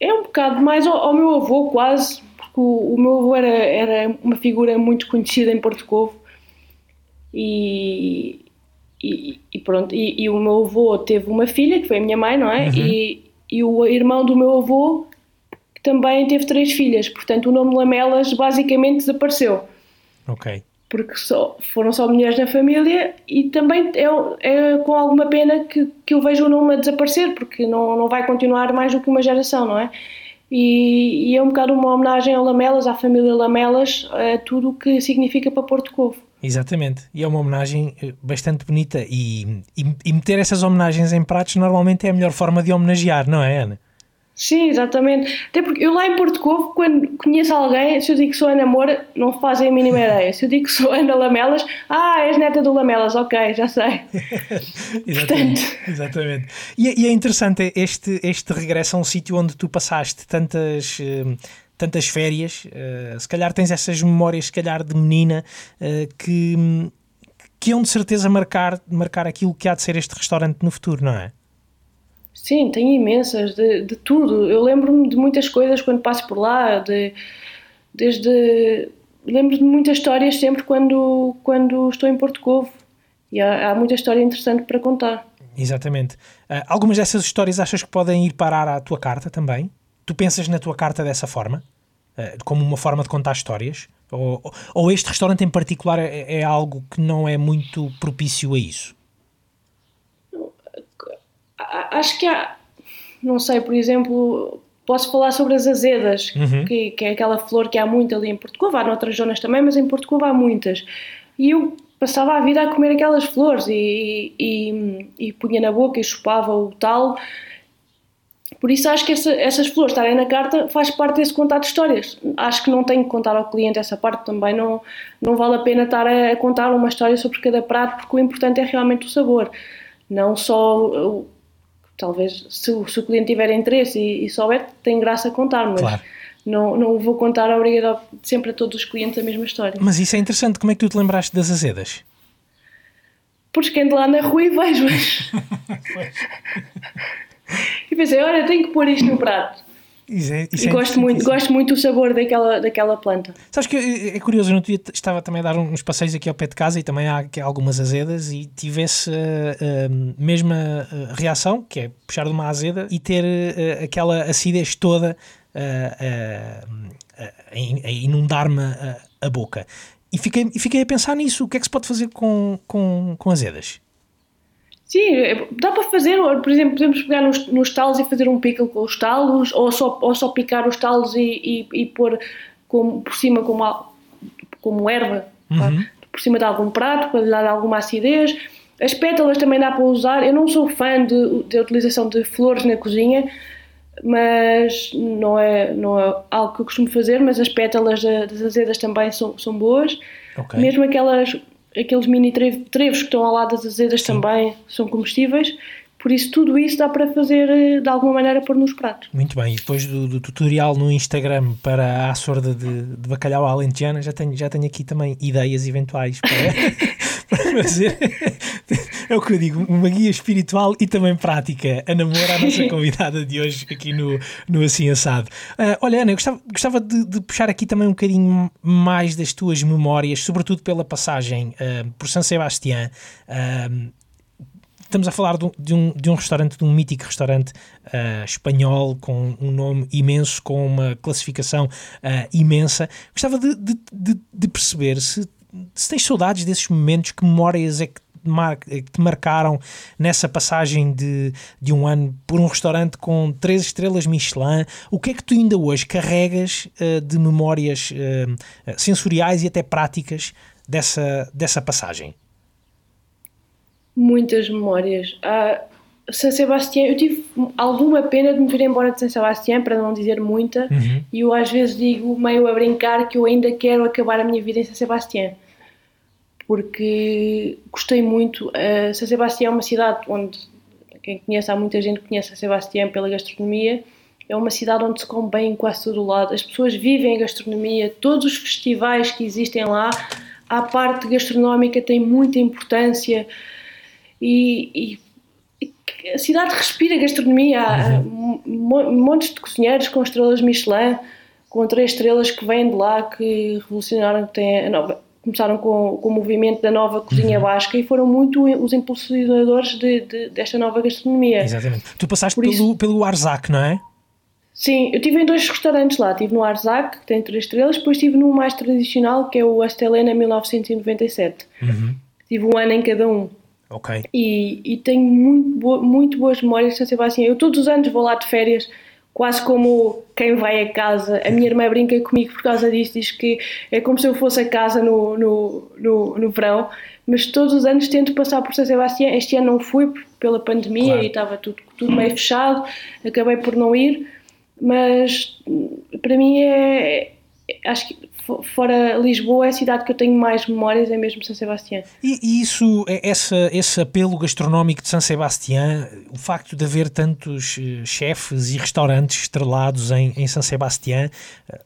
É um bocado mais ao, ao meu avô, quase, porque o, o, meu avô era, era uma figura muito conhecida em Porto Covo e, e, e pronto, e, e, o meu avô teve uma filha, que foi a minha mãe, não é? Uhum. E, e o irmão do meu avô também teve três filhas, portanto o nome Lamelas basicamente desapareceu. Ok. Porque só, foram só mulheres na família e também é, é com alguma pena que, que eu vejo o nome a desaparecer, porque não, não vai continuar mais do que uma geração, não é? E, e é um bocado uma homenagem ao Lamelas, à família Lamelas, a tudo o que significa para Porto Covo. Exatamente, e é uma homenagem eh, bastante bonita e, e, e, meter essas homenagens em pratos normalmente é a melhor forma de homenagear, não é Ana? Sim, exatamente. Até porque eu lá em Porto Covo, quando conheço alguém, se eu digo que sou Ana Moura, não fazem a mínima <laughs> ideia. Se eu digo que sou Ana Lamelas, ah, és neta do Lamelas, ok, já sei. <laughs> exatamente, Portanto... exatamente. E, e, é interessante este, este regresso a um sítio onde tu passaste tantas... Uh, tantas férias, uh, se calhar tens essas memórias, se calhar de menina, uh, que, que hão de certeza marcar, marcar aquilo que há de ser este restaurante no futuro, não é? Sim, tenho imensas, de, de tudo. Eu lembro-me de muitas coisas quando passo por lá, de, desde. Lembro de muitas histórias sempre quando, quando estou em Porto Covo. E há, há muita história interessante para contar. Exatamente. Uh, algumas dessas histórias achas que podem ir parar à tua carta também? Tu pensas na tua carta dessa forma? Uh, como uma forma de contar histórias? Ou, ou este restaurante em particular é, é, algo que não é muito propício a isso? Acho que há. Não sei, por exemplo, posso falar sobre as azedas, uhum. que, que, é aquela flor que há muito ali em Portugal. Há noutras zonas também, mas em Portugal há muitas. E eu passava a vida a comer aquelas flores e, e, e punha na boca e chupava o tal por isso acho que essa, essas flores estarem na carta faz parte desse contar de histórias. Acho que não tenho que contar ao cliente essa parte também, não, não vale a pena estar a, contar uma história sobre cada prato, porque o importante é realmente o sabor, não só. Talvez se, se o cliente tiver interesse e, e souber, tem graça a contar, mas claro. não, não vou contar obrigado sempre a todos os clientes a mesma história. Mas isso é interessante, como é que tu te lembraste das azedas? Porque ando lá na rua e vejo-as. <laughs> E pensei, olha, tenho que pôr isto no prato. Isso é, isso e é gosto, muito, gosto muito do sabor daquela, daquela planta. Sabes que é, curioso, eu não estava também a dar uns passeios aqui ao pé de casa e também há algumas azedas e tivesse a, a mesma eh, reação, que é puxar de uma azeda e ter uh, aquela acidez toda uh, uh, a inundar-me a, a, boca. E fiquei, e fiquei a pensar nisso, o que é que se pode fazer com, com, com azedas? Sim, é, dá para fazer, por exemplo, podemos pegar nos, nos talos e fazer um pickle com os talos, ou só, ou só picar os talos e, e, e pôr como, por cima como, como erva, uhum. por cima de algum prato, para lhe dar alguma acidez. As pétalas também dá para usar. Eu não sou fã de, de utilização de flores na cozinha, mas não é, não é algo que eu costumo fazer, mas as pétalas das azedas também são, são boas. Okay. Mesmo aquelas aqueles mini trevos que estão ao lado das azedas Sim. também são comestíveis. Por isso, tudo isso dá para fazer eh, de alguma maneira pôr nos pratos. Muito bem, e depois do, do tutorial no Instagram para a sorda de, de bacalhau à alentejana, já tenho, já tenho aqui também ideias eventuais para, <laughs> para fazer. É o que eu digo, uma guia espiritual e também prática. A namora, a nossa <laughs> convidada de hoje aqui no, no Assim Assado. Uh, olha, Ana, eu gostava, gostava de, de, puxar aqui também um bocadinho mais das tuas memórias, sobretudo pela passagem uh, por San Sebastián. Uh, estamos a falar de um, de um restaurante, de um mítico restaurante uh, espanhol com um nome imenso, com uma classificação uh, imensa. Gostava de, de, de, de perceber se, se tens saudades desses momentos, que memórias é que que te marcaram nessa passagem de, de um ano por um restaurante com três estrelas Michelin? O que é que tu ainda hoje carregas uh, de memórias uh, sensoriais e até práticas dessa, dessa passagem? muitas memórias. Uh, San Sebastião, eu tive alguma pena de me vir embora de San Sebastião, para não dizer muita, uhum. e eu às vezes digo, meio a brincar, que eu ainda quero acabar a minha vida em San Sebastião, porque gostei muito. Uh, San Sebastião é uma cidade onde, quem conhece, há muita gente que conhece San Sebastião pela gastronomia, é uma cidade onde se come bem em quase todo o lado, as pessoas vivem a gastronomia, todos os festivais que existem lá, a parte gastronómica tem muita importância e, e a cidade respira gastronomia. Há montes de cozinheiros com estrelas Michelin, com três estrelas que vêm de lá, que revolucionaram. Tem a nova, começaram com, com o movimento da nova cozinha uhum. basca e foram muito os impulsionadores de, de, desta nova gastronomia. Exatamente. Tu passaste Por pelo, isso, pelo Arzac, não é? Sim, eu estive em dois restaurantes lá. Estive no Arzac, que tem três estrelas, depois estive no mais tradicional, que é o Astelena 1997. Uhum. Tive um ano em cada um. Ok. E, e tenho muito, bo muito boas memórias de São Sebastião. Eu todos os anos vou lá de férias quase como quem vai a casa. A minha irmã brinca comigo por causa disso, diz que é como se eu fosse a casa no, no, no, no verão, mas todos os anos tento passar por São Sebastião. Este ano não fui pela pandemia claro. e estava tudo, tudo meio fechado, acabei por não ir, mas para mim é. Acho que fora Lisboa, é a cidade que eu tenho mais memórias, é mesmo São Sebastião. E, e isso, é, essa, esse apelo gastronómico de São Sebastião, o facto de haver tantos eh, chefes e restaurantes estrelados em, em São Sebastião, eh,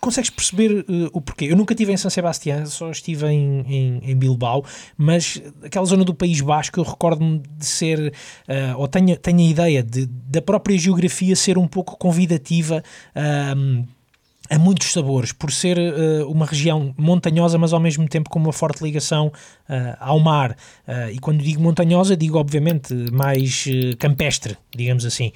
consegues perceber uh, o porquê? Eu nunca estive em São Sebastião, só estive em, em, em, Bilbao, mas aquela zona do País Basco eu recordo-me de ser, uh, ou tenho, tenho a ideia de, da própria geografia ser um pouco convidativa. Uh, a muitos sabores, por ser uh, uma região montanhosa, mas ao mesmo tempo com uma forte ligação uh, ao mar. Uh, e quando digo montanhosa, digo obviamente mais campestre, digamos assim.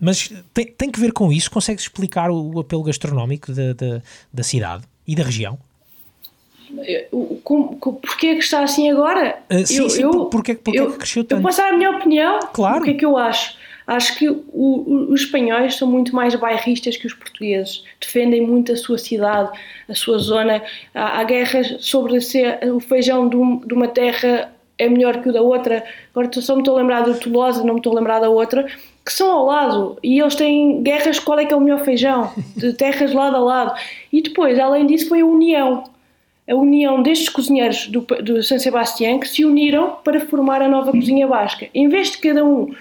mas tem, tem que ver com isso? Consegues explicar o, o apelo gastronómico da, da, da, cidade e da região? porquê é que está assim agora? sim, eu, sim, eu, porquê, porquê eu, que cresceu tanto? Eu posso dar a minha opinião? Claro. O que é que eu acho? Acho que o, o, os espanhóis são muito mais bairristas que os portugueses. Defendem muito a sua cidade, a sua zona. Há, há guerras sobre se o feijão de, um, de, uma terra é melhor que o da outra. Agora só me estou a lembrar do Tolosa, não me estou a lembrar da outra, que são ao lado. E eles têm guerras qual é que é o melhor feijão, de <laughs> terras lado a lado. E depois, além disso, foi a união. A união destes cozinheiros do, do San Sebastián que se uniram para formar a nova cozinha basca. Em vez de cada um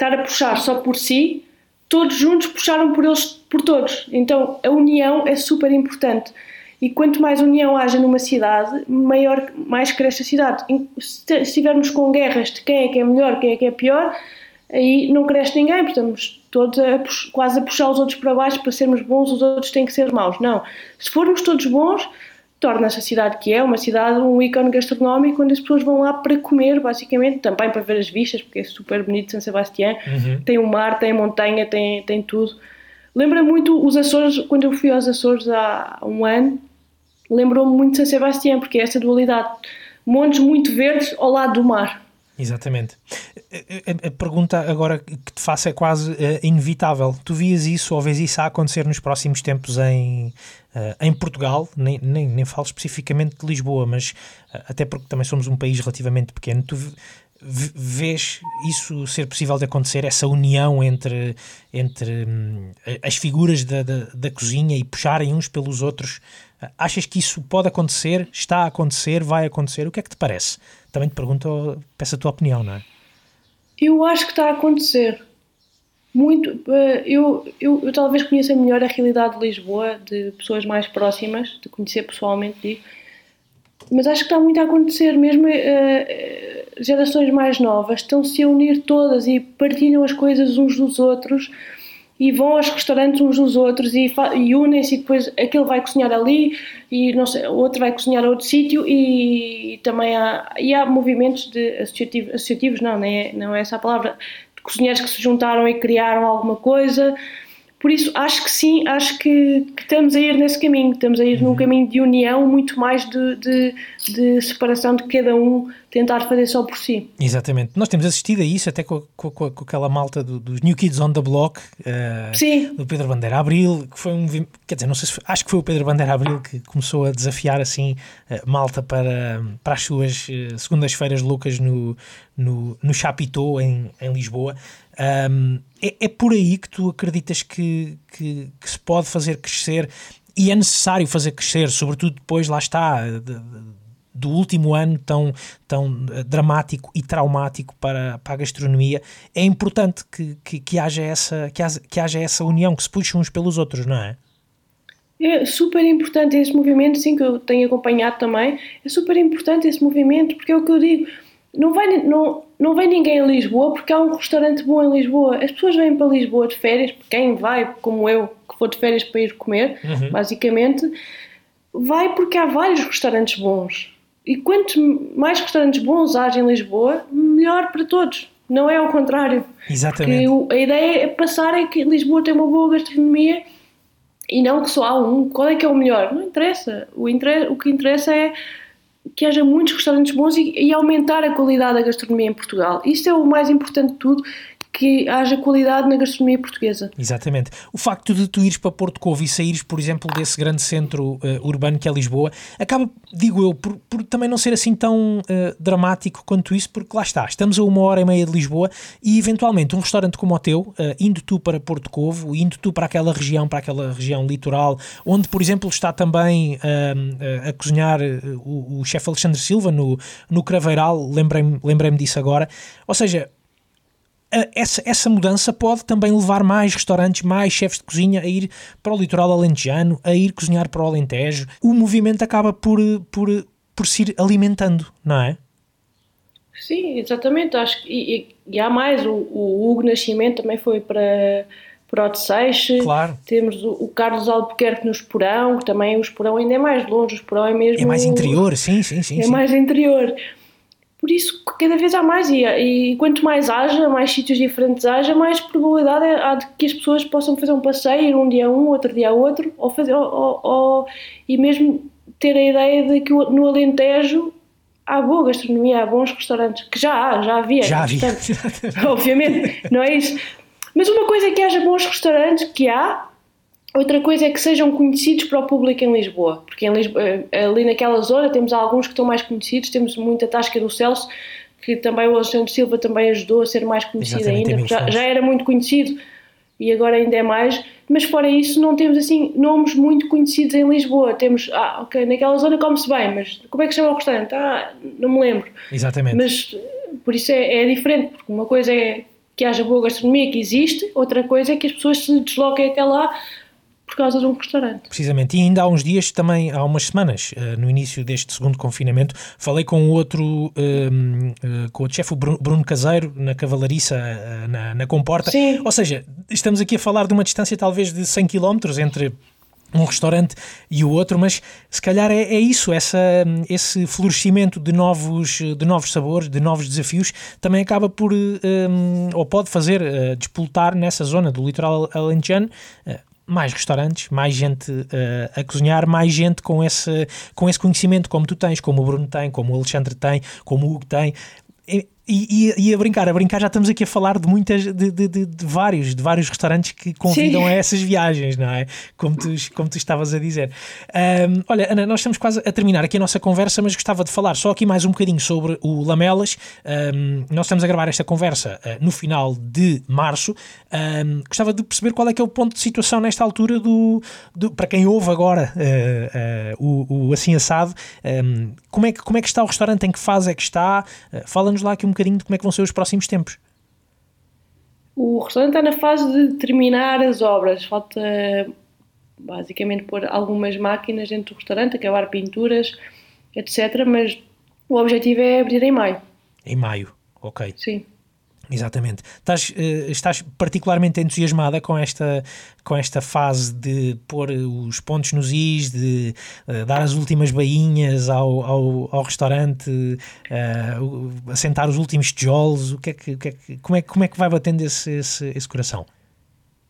estar a puxar só por si, todos juntos puxaram por eles, por todos. Então a união é super importante. E quanto mais união haja numa cidade, maior, mais cresce a cidade. Se estivermos com guerras de quem é que é melhor, quem é que é pior, aí não cresce ninguém, porque estamos todos a, quase a puxar os outros para baixo para sermos bons, os outros têm que ser maus. Não. Se formos todos bons, torna-se a cidade que é, uma cidade, um ícone gastronómico onde as pessoas vão lá para comer, basicamente, também para ver as vistas, porque é super bonito São Sebastião, uhum. tem o mar, tem a montanha, tem, tem tudo. Lembra muito os Açores, quando eu fui aos Açores há um ano, lembrou-me muito de São Sebastião, porque é essa dualidade, montes muito verdes ao lado do mar. Exatamente. A, a, pergunta agora que te faço é quase uh, inevitável. Tu vias isso ou vês isso a acontecer nos próximos tempos em, uh, em Portugal? Nem, nem, nem falo especificamente de Lisboa, mas uh, até porque também somos um país relativamente pequeno. Tu vês isso ser possível de acontecer, essa união entre, entre um, as figuras da, da, da, cozinha e puxarem uns pelos outros? Achas que isso pode acontecer? Está a acontecer? Vai acontecer? O que é que te parece? Também te pergunto, peço a tua opinião, não é? Eu acho que está a acontecer. Muito. Eh, eu, eu, eu talvez conheça melhor a realidade de Lisboa, de pessoas mais próximas, de conhecer pessoalmente, digo. Mas acho que está muito a acontecer, mesmo uh, gerações mais novas estão-se a unir todas e partilham as coisas uns dos outros e vão aos restaurantes uns dos outros e, e unem-se e depois aquele vai cozinhar ali e não sei, outro vai cozinhar a outro sítio e, e, também há, e há movimentos de associativos, associativos não, não é, não é essa a palavra, cozinheiros que se juntaram e criaram alguma coisa por isso, acho que sim, acho que, que, estamos a ir nesse caminho, estamos a ir uhum. num caminho de união, muito mais de, de, de, separação de cada um tentar fazer só por si. Exatamente. Nós temos assistido a isso até com, com, com aquela malta do, dos New Kids on the Block, uh, do Pedro Bandeira Abril, que foi um. Quer dizer, não sei se foi, acho que foi o Pedro Bandeira Abril que começou a desafiar assim uh, malta para, para as suas uh, segundas-feiras loucas no, no, no Chapitão, em, em Lisboa. Um, é, é, por aí que tu acreditas que, que, que, se pode fazer crescer e é necessário fazer crescer, sobretudo depois, lá está, de, de, do último ano tão, tão eh, dramático e traumático para, para a gastronomia, é importante que, que, que, haja essa, que, haja, que haja essa união, que se puxem uns pelos outros, não é? É super importante esse movimento, sim, que eu tenho acompanhado também. É super importante esse movimento, porque é o que eu digo não, vai, não, não vem ninguém a Lisboa porque há um restaurante bom em Lisboa. As pessoas vêm para Lisboa de férias, quem vai, como eu, que for de férias para ir comer, uhum. basicamente, vai porque há vários restaurantes bons. E quanto mais restaurantes bons há em Lisboa, melhor para todos. Não é ao contrário. Exatamente. Porque a ideia é passar é que Lisboa tem uma boa gastronomia e não que só há um. Qual é que é o melhor? Não interessa. O, inter... o que interessa é que haja muitos restaurantes bons e, e, aumentar a qualidade da gastronomia em Portugal. Isto é o mais importante de tudo que haja qualidade na gastronomia portuguesa. Exatamente. O facto de tu ires para Porto Covo e saíres, por exemplo, desse grande centro uh, urbano que é Lisboa, acaba, digo eu, por, por também não ser assim tão uh, dramático quanto isso, porque lá está, estamos a uma hora e meia de Lisboa e eventualmente um restaurante como o teu, uh, indo tu para Porto Covo, indo tu para aquela região, para aquela região litoral, onde, por exemplo, está também a cozinhar o, o chefe Alexandre Silva no, no Craveiral, lembrei-me lembrei disso agora, ou seja, essa, essa mudança pode também levar mais restaurantes, mais chefes de cozinha a ir para o litoral alentejano, a ir cozinhar para o Alentejo. O movimento acaba por, por, por se ir alimentando, não é? Sim, exatamente. Acho que, e, e há mais. O, o, Hugo Nascimento também foi para, para o Seixo. Claro. Temos o, o, Carlos Albuquerque no Esporão, que também o Esporão ainda é mais longe. O Esporão é mesmo. É mais interior, sim, sim, sim. É sim. mais interior. Por isso, cada vez há mais, e, e quanto mais haja, mais sítios diferentes haja, mais probabilidade há de que as pessoas possam fazer um passeio, ir um dia a um, outro dia a outro, ou fazer, ou, ou, ou, e mesmo ter a ideia de que no Alentejo há boa gastronomia, há bons restaurantes, que já há, já havia. Já havia. <laughs> obviamente, não é isso. Mas uma coisa é que haja bons restaurantes, que há, Outra coisa é que sejam conhecidos para o público em Lisboa, porque em Lisboa, eh, ali naquela zona temos alguns que estão mais conhecidos, temos muita Tasca do Celso, que também o Alexandre Silva também ajudou a ser mais conhecido Exatamente, ainda, já, já, era muito conhecido e agora ainda é mais, mas fora isso não temos assim nomes muito conhecidos em Lisboa, temos, ah, ok, naquela zona come-se bem, mas como é que se chama o restaurante? Ah, não me lembro. Exatamente. Mas por isso é, é diferente, porque uma coisa é que haja boa gastronomia que existe, outra coisa é que as pessoas se desloquem até lá por causa de um restaurante. Precisamente, e ainda há uns dias, também há umas semanas, uh, no início deste segundo confinamento, falei com outro, uh, uh, com o chefe Bruno Caseiro, na Cavalariça, na, na Comporta. Sim. Ou seja, estamos aqui a falar de uma distância talvez de 100 km entre um restaurante e o outro, mas se calhar é, é, isso, essa, esse florescimento de novos, de novos sabores, de novos desafios, também acaba por, um, ou pode fazer, uh, despoltar nessa zona do litoral alentejano, uh, mais restaurantes, mais gente uh, a cozinhar, mais gente com esse, com esse conhecimento, como tu tens, como o Bruno tem, como o Alexandre tem, como o Hugo tem. E, e, e, a brincar, a brincar já estamos aqui a falar de muitas, de, de, de, de vários, de vários restaurantes que convidam Sim. a essas viagens, não é? Como tu, como tu estavas a dizer. Um, olha, Ana, nós estamos quase a terminar aqui a nossa conversa, mas gostava de falar só aqui mais um bocadinho sobre o Lamelas. Um, nós estamos a gravar esta conversa uh, no final de março. Um, gostava de perceber qual é que é o ponto de situação nesta altura do, do para quem ouve agora uh, uh, o, o Assim Assado, como, é que, como é que está o restaurante, em que fase é que está? Fala-nos lá aqui um bocadinho de como é que vão ser os próximos tempos. O restaurante está na fase de terminar as obras, falta basicamente pôr algumas máquinas dentro do restaurante, acabar pinturas, etc. Mas o objetivo é abrir em maio. Em maio, ok. Sim. Exatamente. Estás, uh, estás particularmente entusiasmada com esta, com esta fase de pôr os pontos nos is, de uh, dar as últimas bainhas ao, ao, ao restaurante, uh, assentar os últimos tijolos. O que é que, o que, é que, como, é, como é que vai batendo esse, esse, esse coração?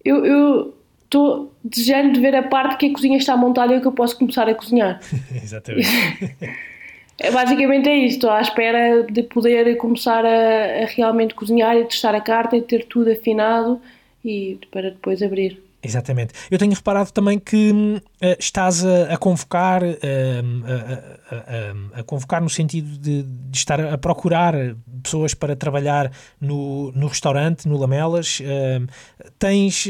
Eu estou desejando de ver a parte que a cozinha está montada e que eu posso começar a cozinhar. <laughs> Exatamente. <laughs> É, basicamente é isso, estou à espera de poder começar a, a, realmente cozinhar e testar a carta e ter tudo afinado e para depois abrir. Exatamente. Eu tenho reparado também que uh, estás a, a convocar, uh, a, a, convocar no sentido de, de, estar a procurar pessoas para trabalhar no, no restaurante, no Lamelas. Uh, tens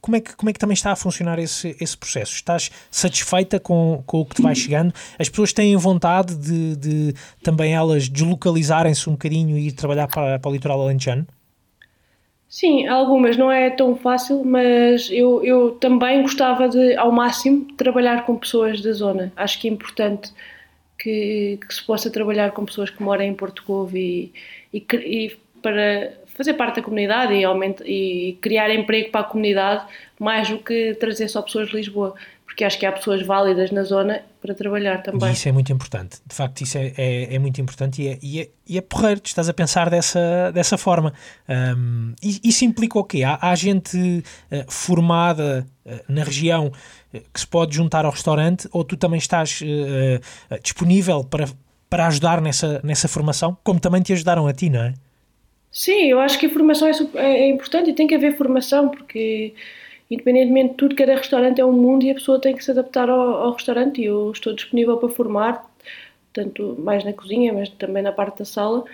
como é que como é que também está a funcionar esse, esse processo? Estás satisfeita com, com o que te vai chegando? As pessoas têm vontade de, de também elas deslocalizarem-se um bocadinho e ir trabalhar para, para o litoral alentejano? Sim, algumas não é tão fácil, mas eu, eu também gostava de, ao máximo, trabalhar com pessoas da zona. Acho que é importante que, que se possa trabalhar com pessoas que moram em Porto Covo e, e, e para fazer parte da comunidade e, aumenta, e criar emprego para a comunidade, mais do que trazer só pessoas de Lisboa. Porque acho que há pessoas válidas na zona para trabalhar também. E isso é muito importante, de facto, isso é, é, é muito importante e é, e, é, e é porreiro, tu estás a pensar dessa, dessa forma. Um, isso implica o quê? Há, há gente uh, formada uh, na região uh, que se pode juntar ao restaurante ou tu também estás disponível para, para ajudar nessa, nessa formação, como também te ajudaram a ti, não é? Sim, eu acho que a formação é, é importante e tem que haver formação, porque independentemente de tudo, cada restaurante é um mundo e a pessoa tem que se adaptar ao, ao restaurante e eu estou disponível para formar, tanto mais na cozinha, mas também na parte da sala.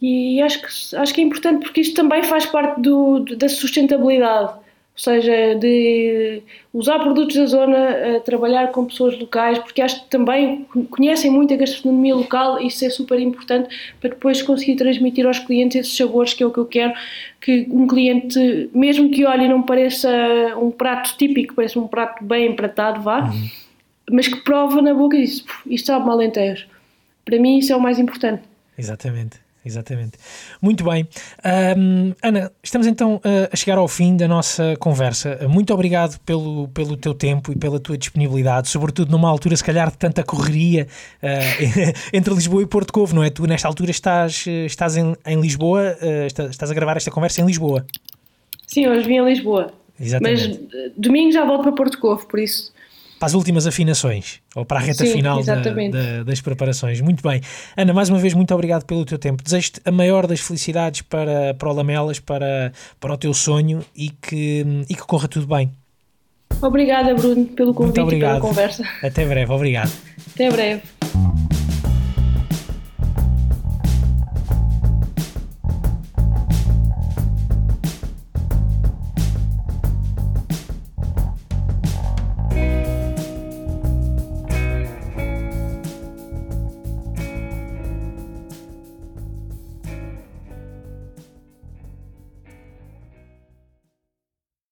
E acho que, acho que é importante porque isto também faz parte do, da sustentabilidade ou seja, de usar produtos da zona, trabalhar com pessoas locais, porque acho que também conhecem muito a gastronomia local e isso é super importante para depois conseguir transmitir aos clientes esses sabores que é o que eu quero, que um cliente, mesmo que olhe e não pareça um prato típico, pareça um prato bem empratado, vá, uhum. mas que prova na boca e diz, isto sabe malentejo. Para mim isso é o mais importante. Exatamente exatamente. Muito bem. Um, Ana, estamos então uh, a chegar ao fim da nossa conversa. Muito obrigado pelo, pelo teu tempo e pela tua disponibilidade, sobretudo numa altura, se calhar, de tanta correria uh, <laughs> entre Lisboa e Porto Covo, não é? Tu, nesta altura, estás, estás em, em Lisboa, uh, estás a gravar esta conversa em Lisboa. Sim, hoje vim a Lisboa. Exatamente. Mas domingo já volto para Porto Covo, por isso para as últimas afinações, ou para a reta Sim, final da, da, das preparações. Muito bem. Ana, mais uma vez, muito obrigado pelo teu tempo. Desejo-te a maior das felicidades para, para o Lamelas, para, para o teu sonho e que, e que corra tudo bem. Obrigada, Bruno, pelo convite e pela conversa. Até breve, obrigado. Até breve.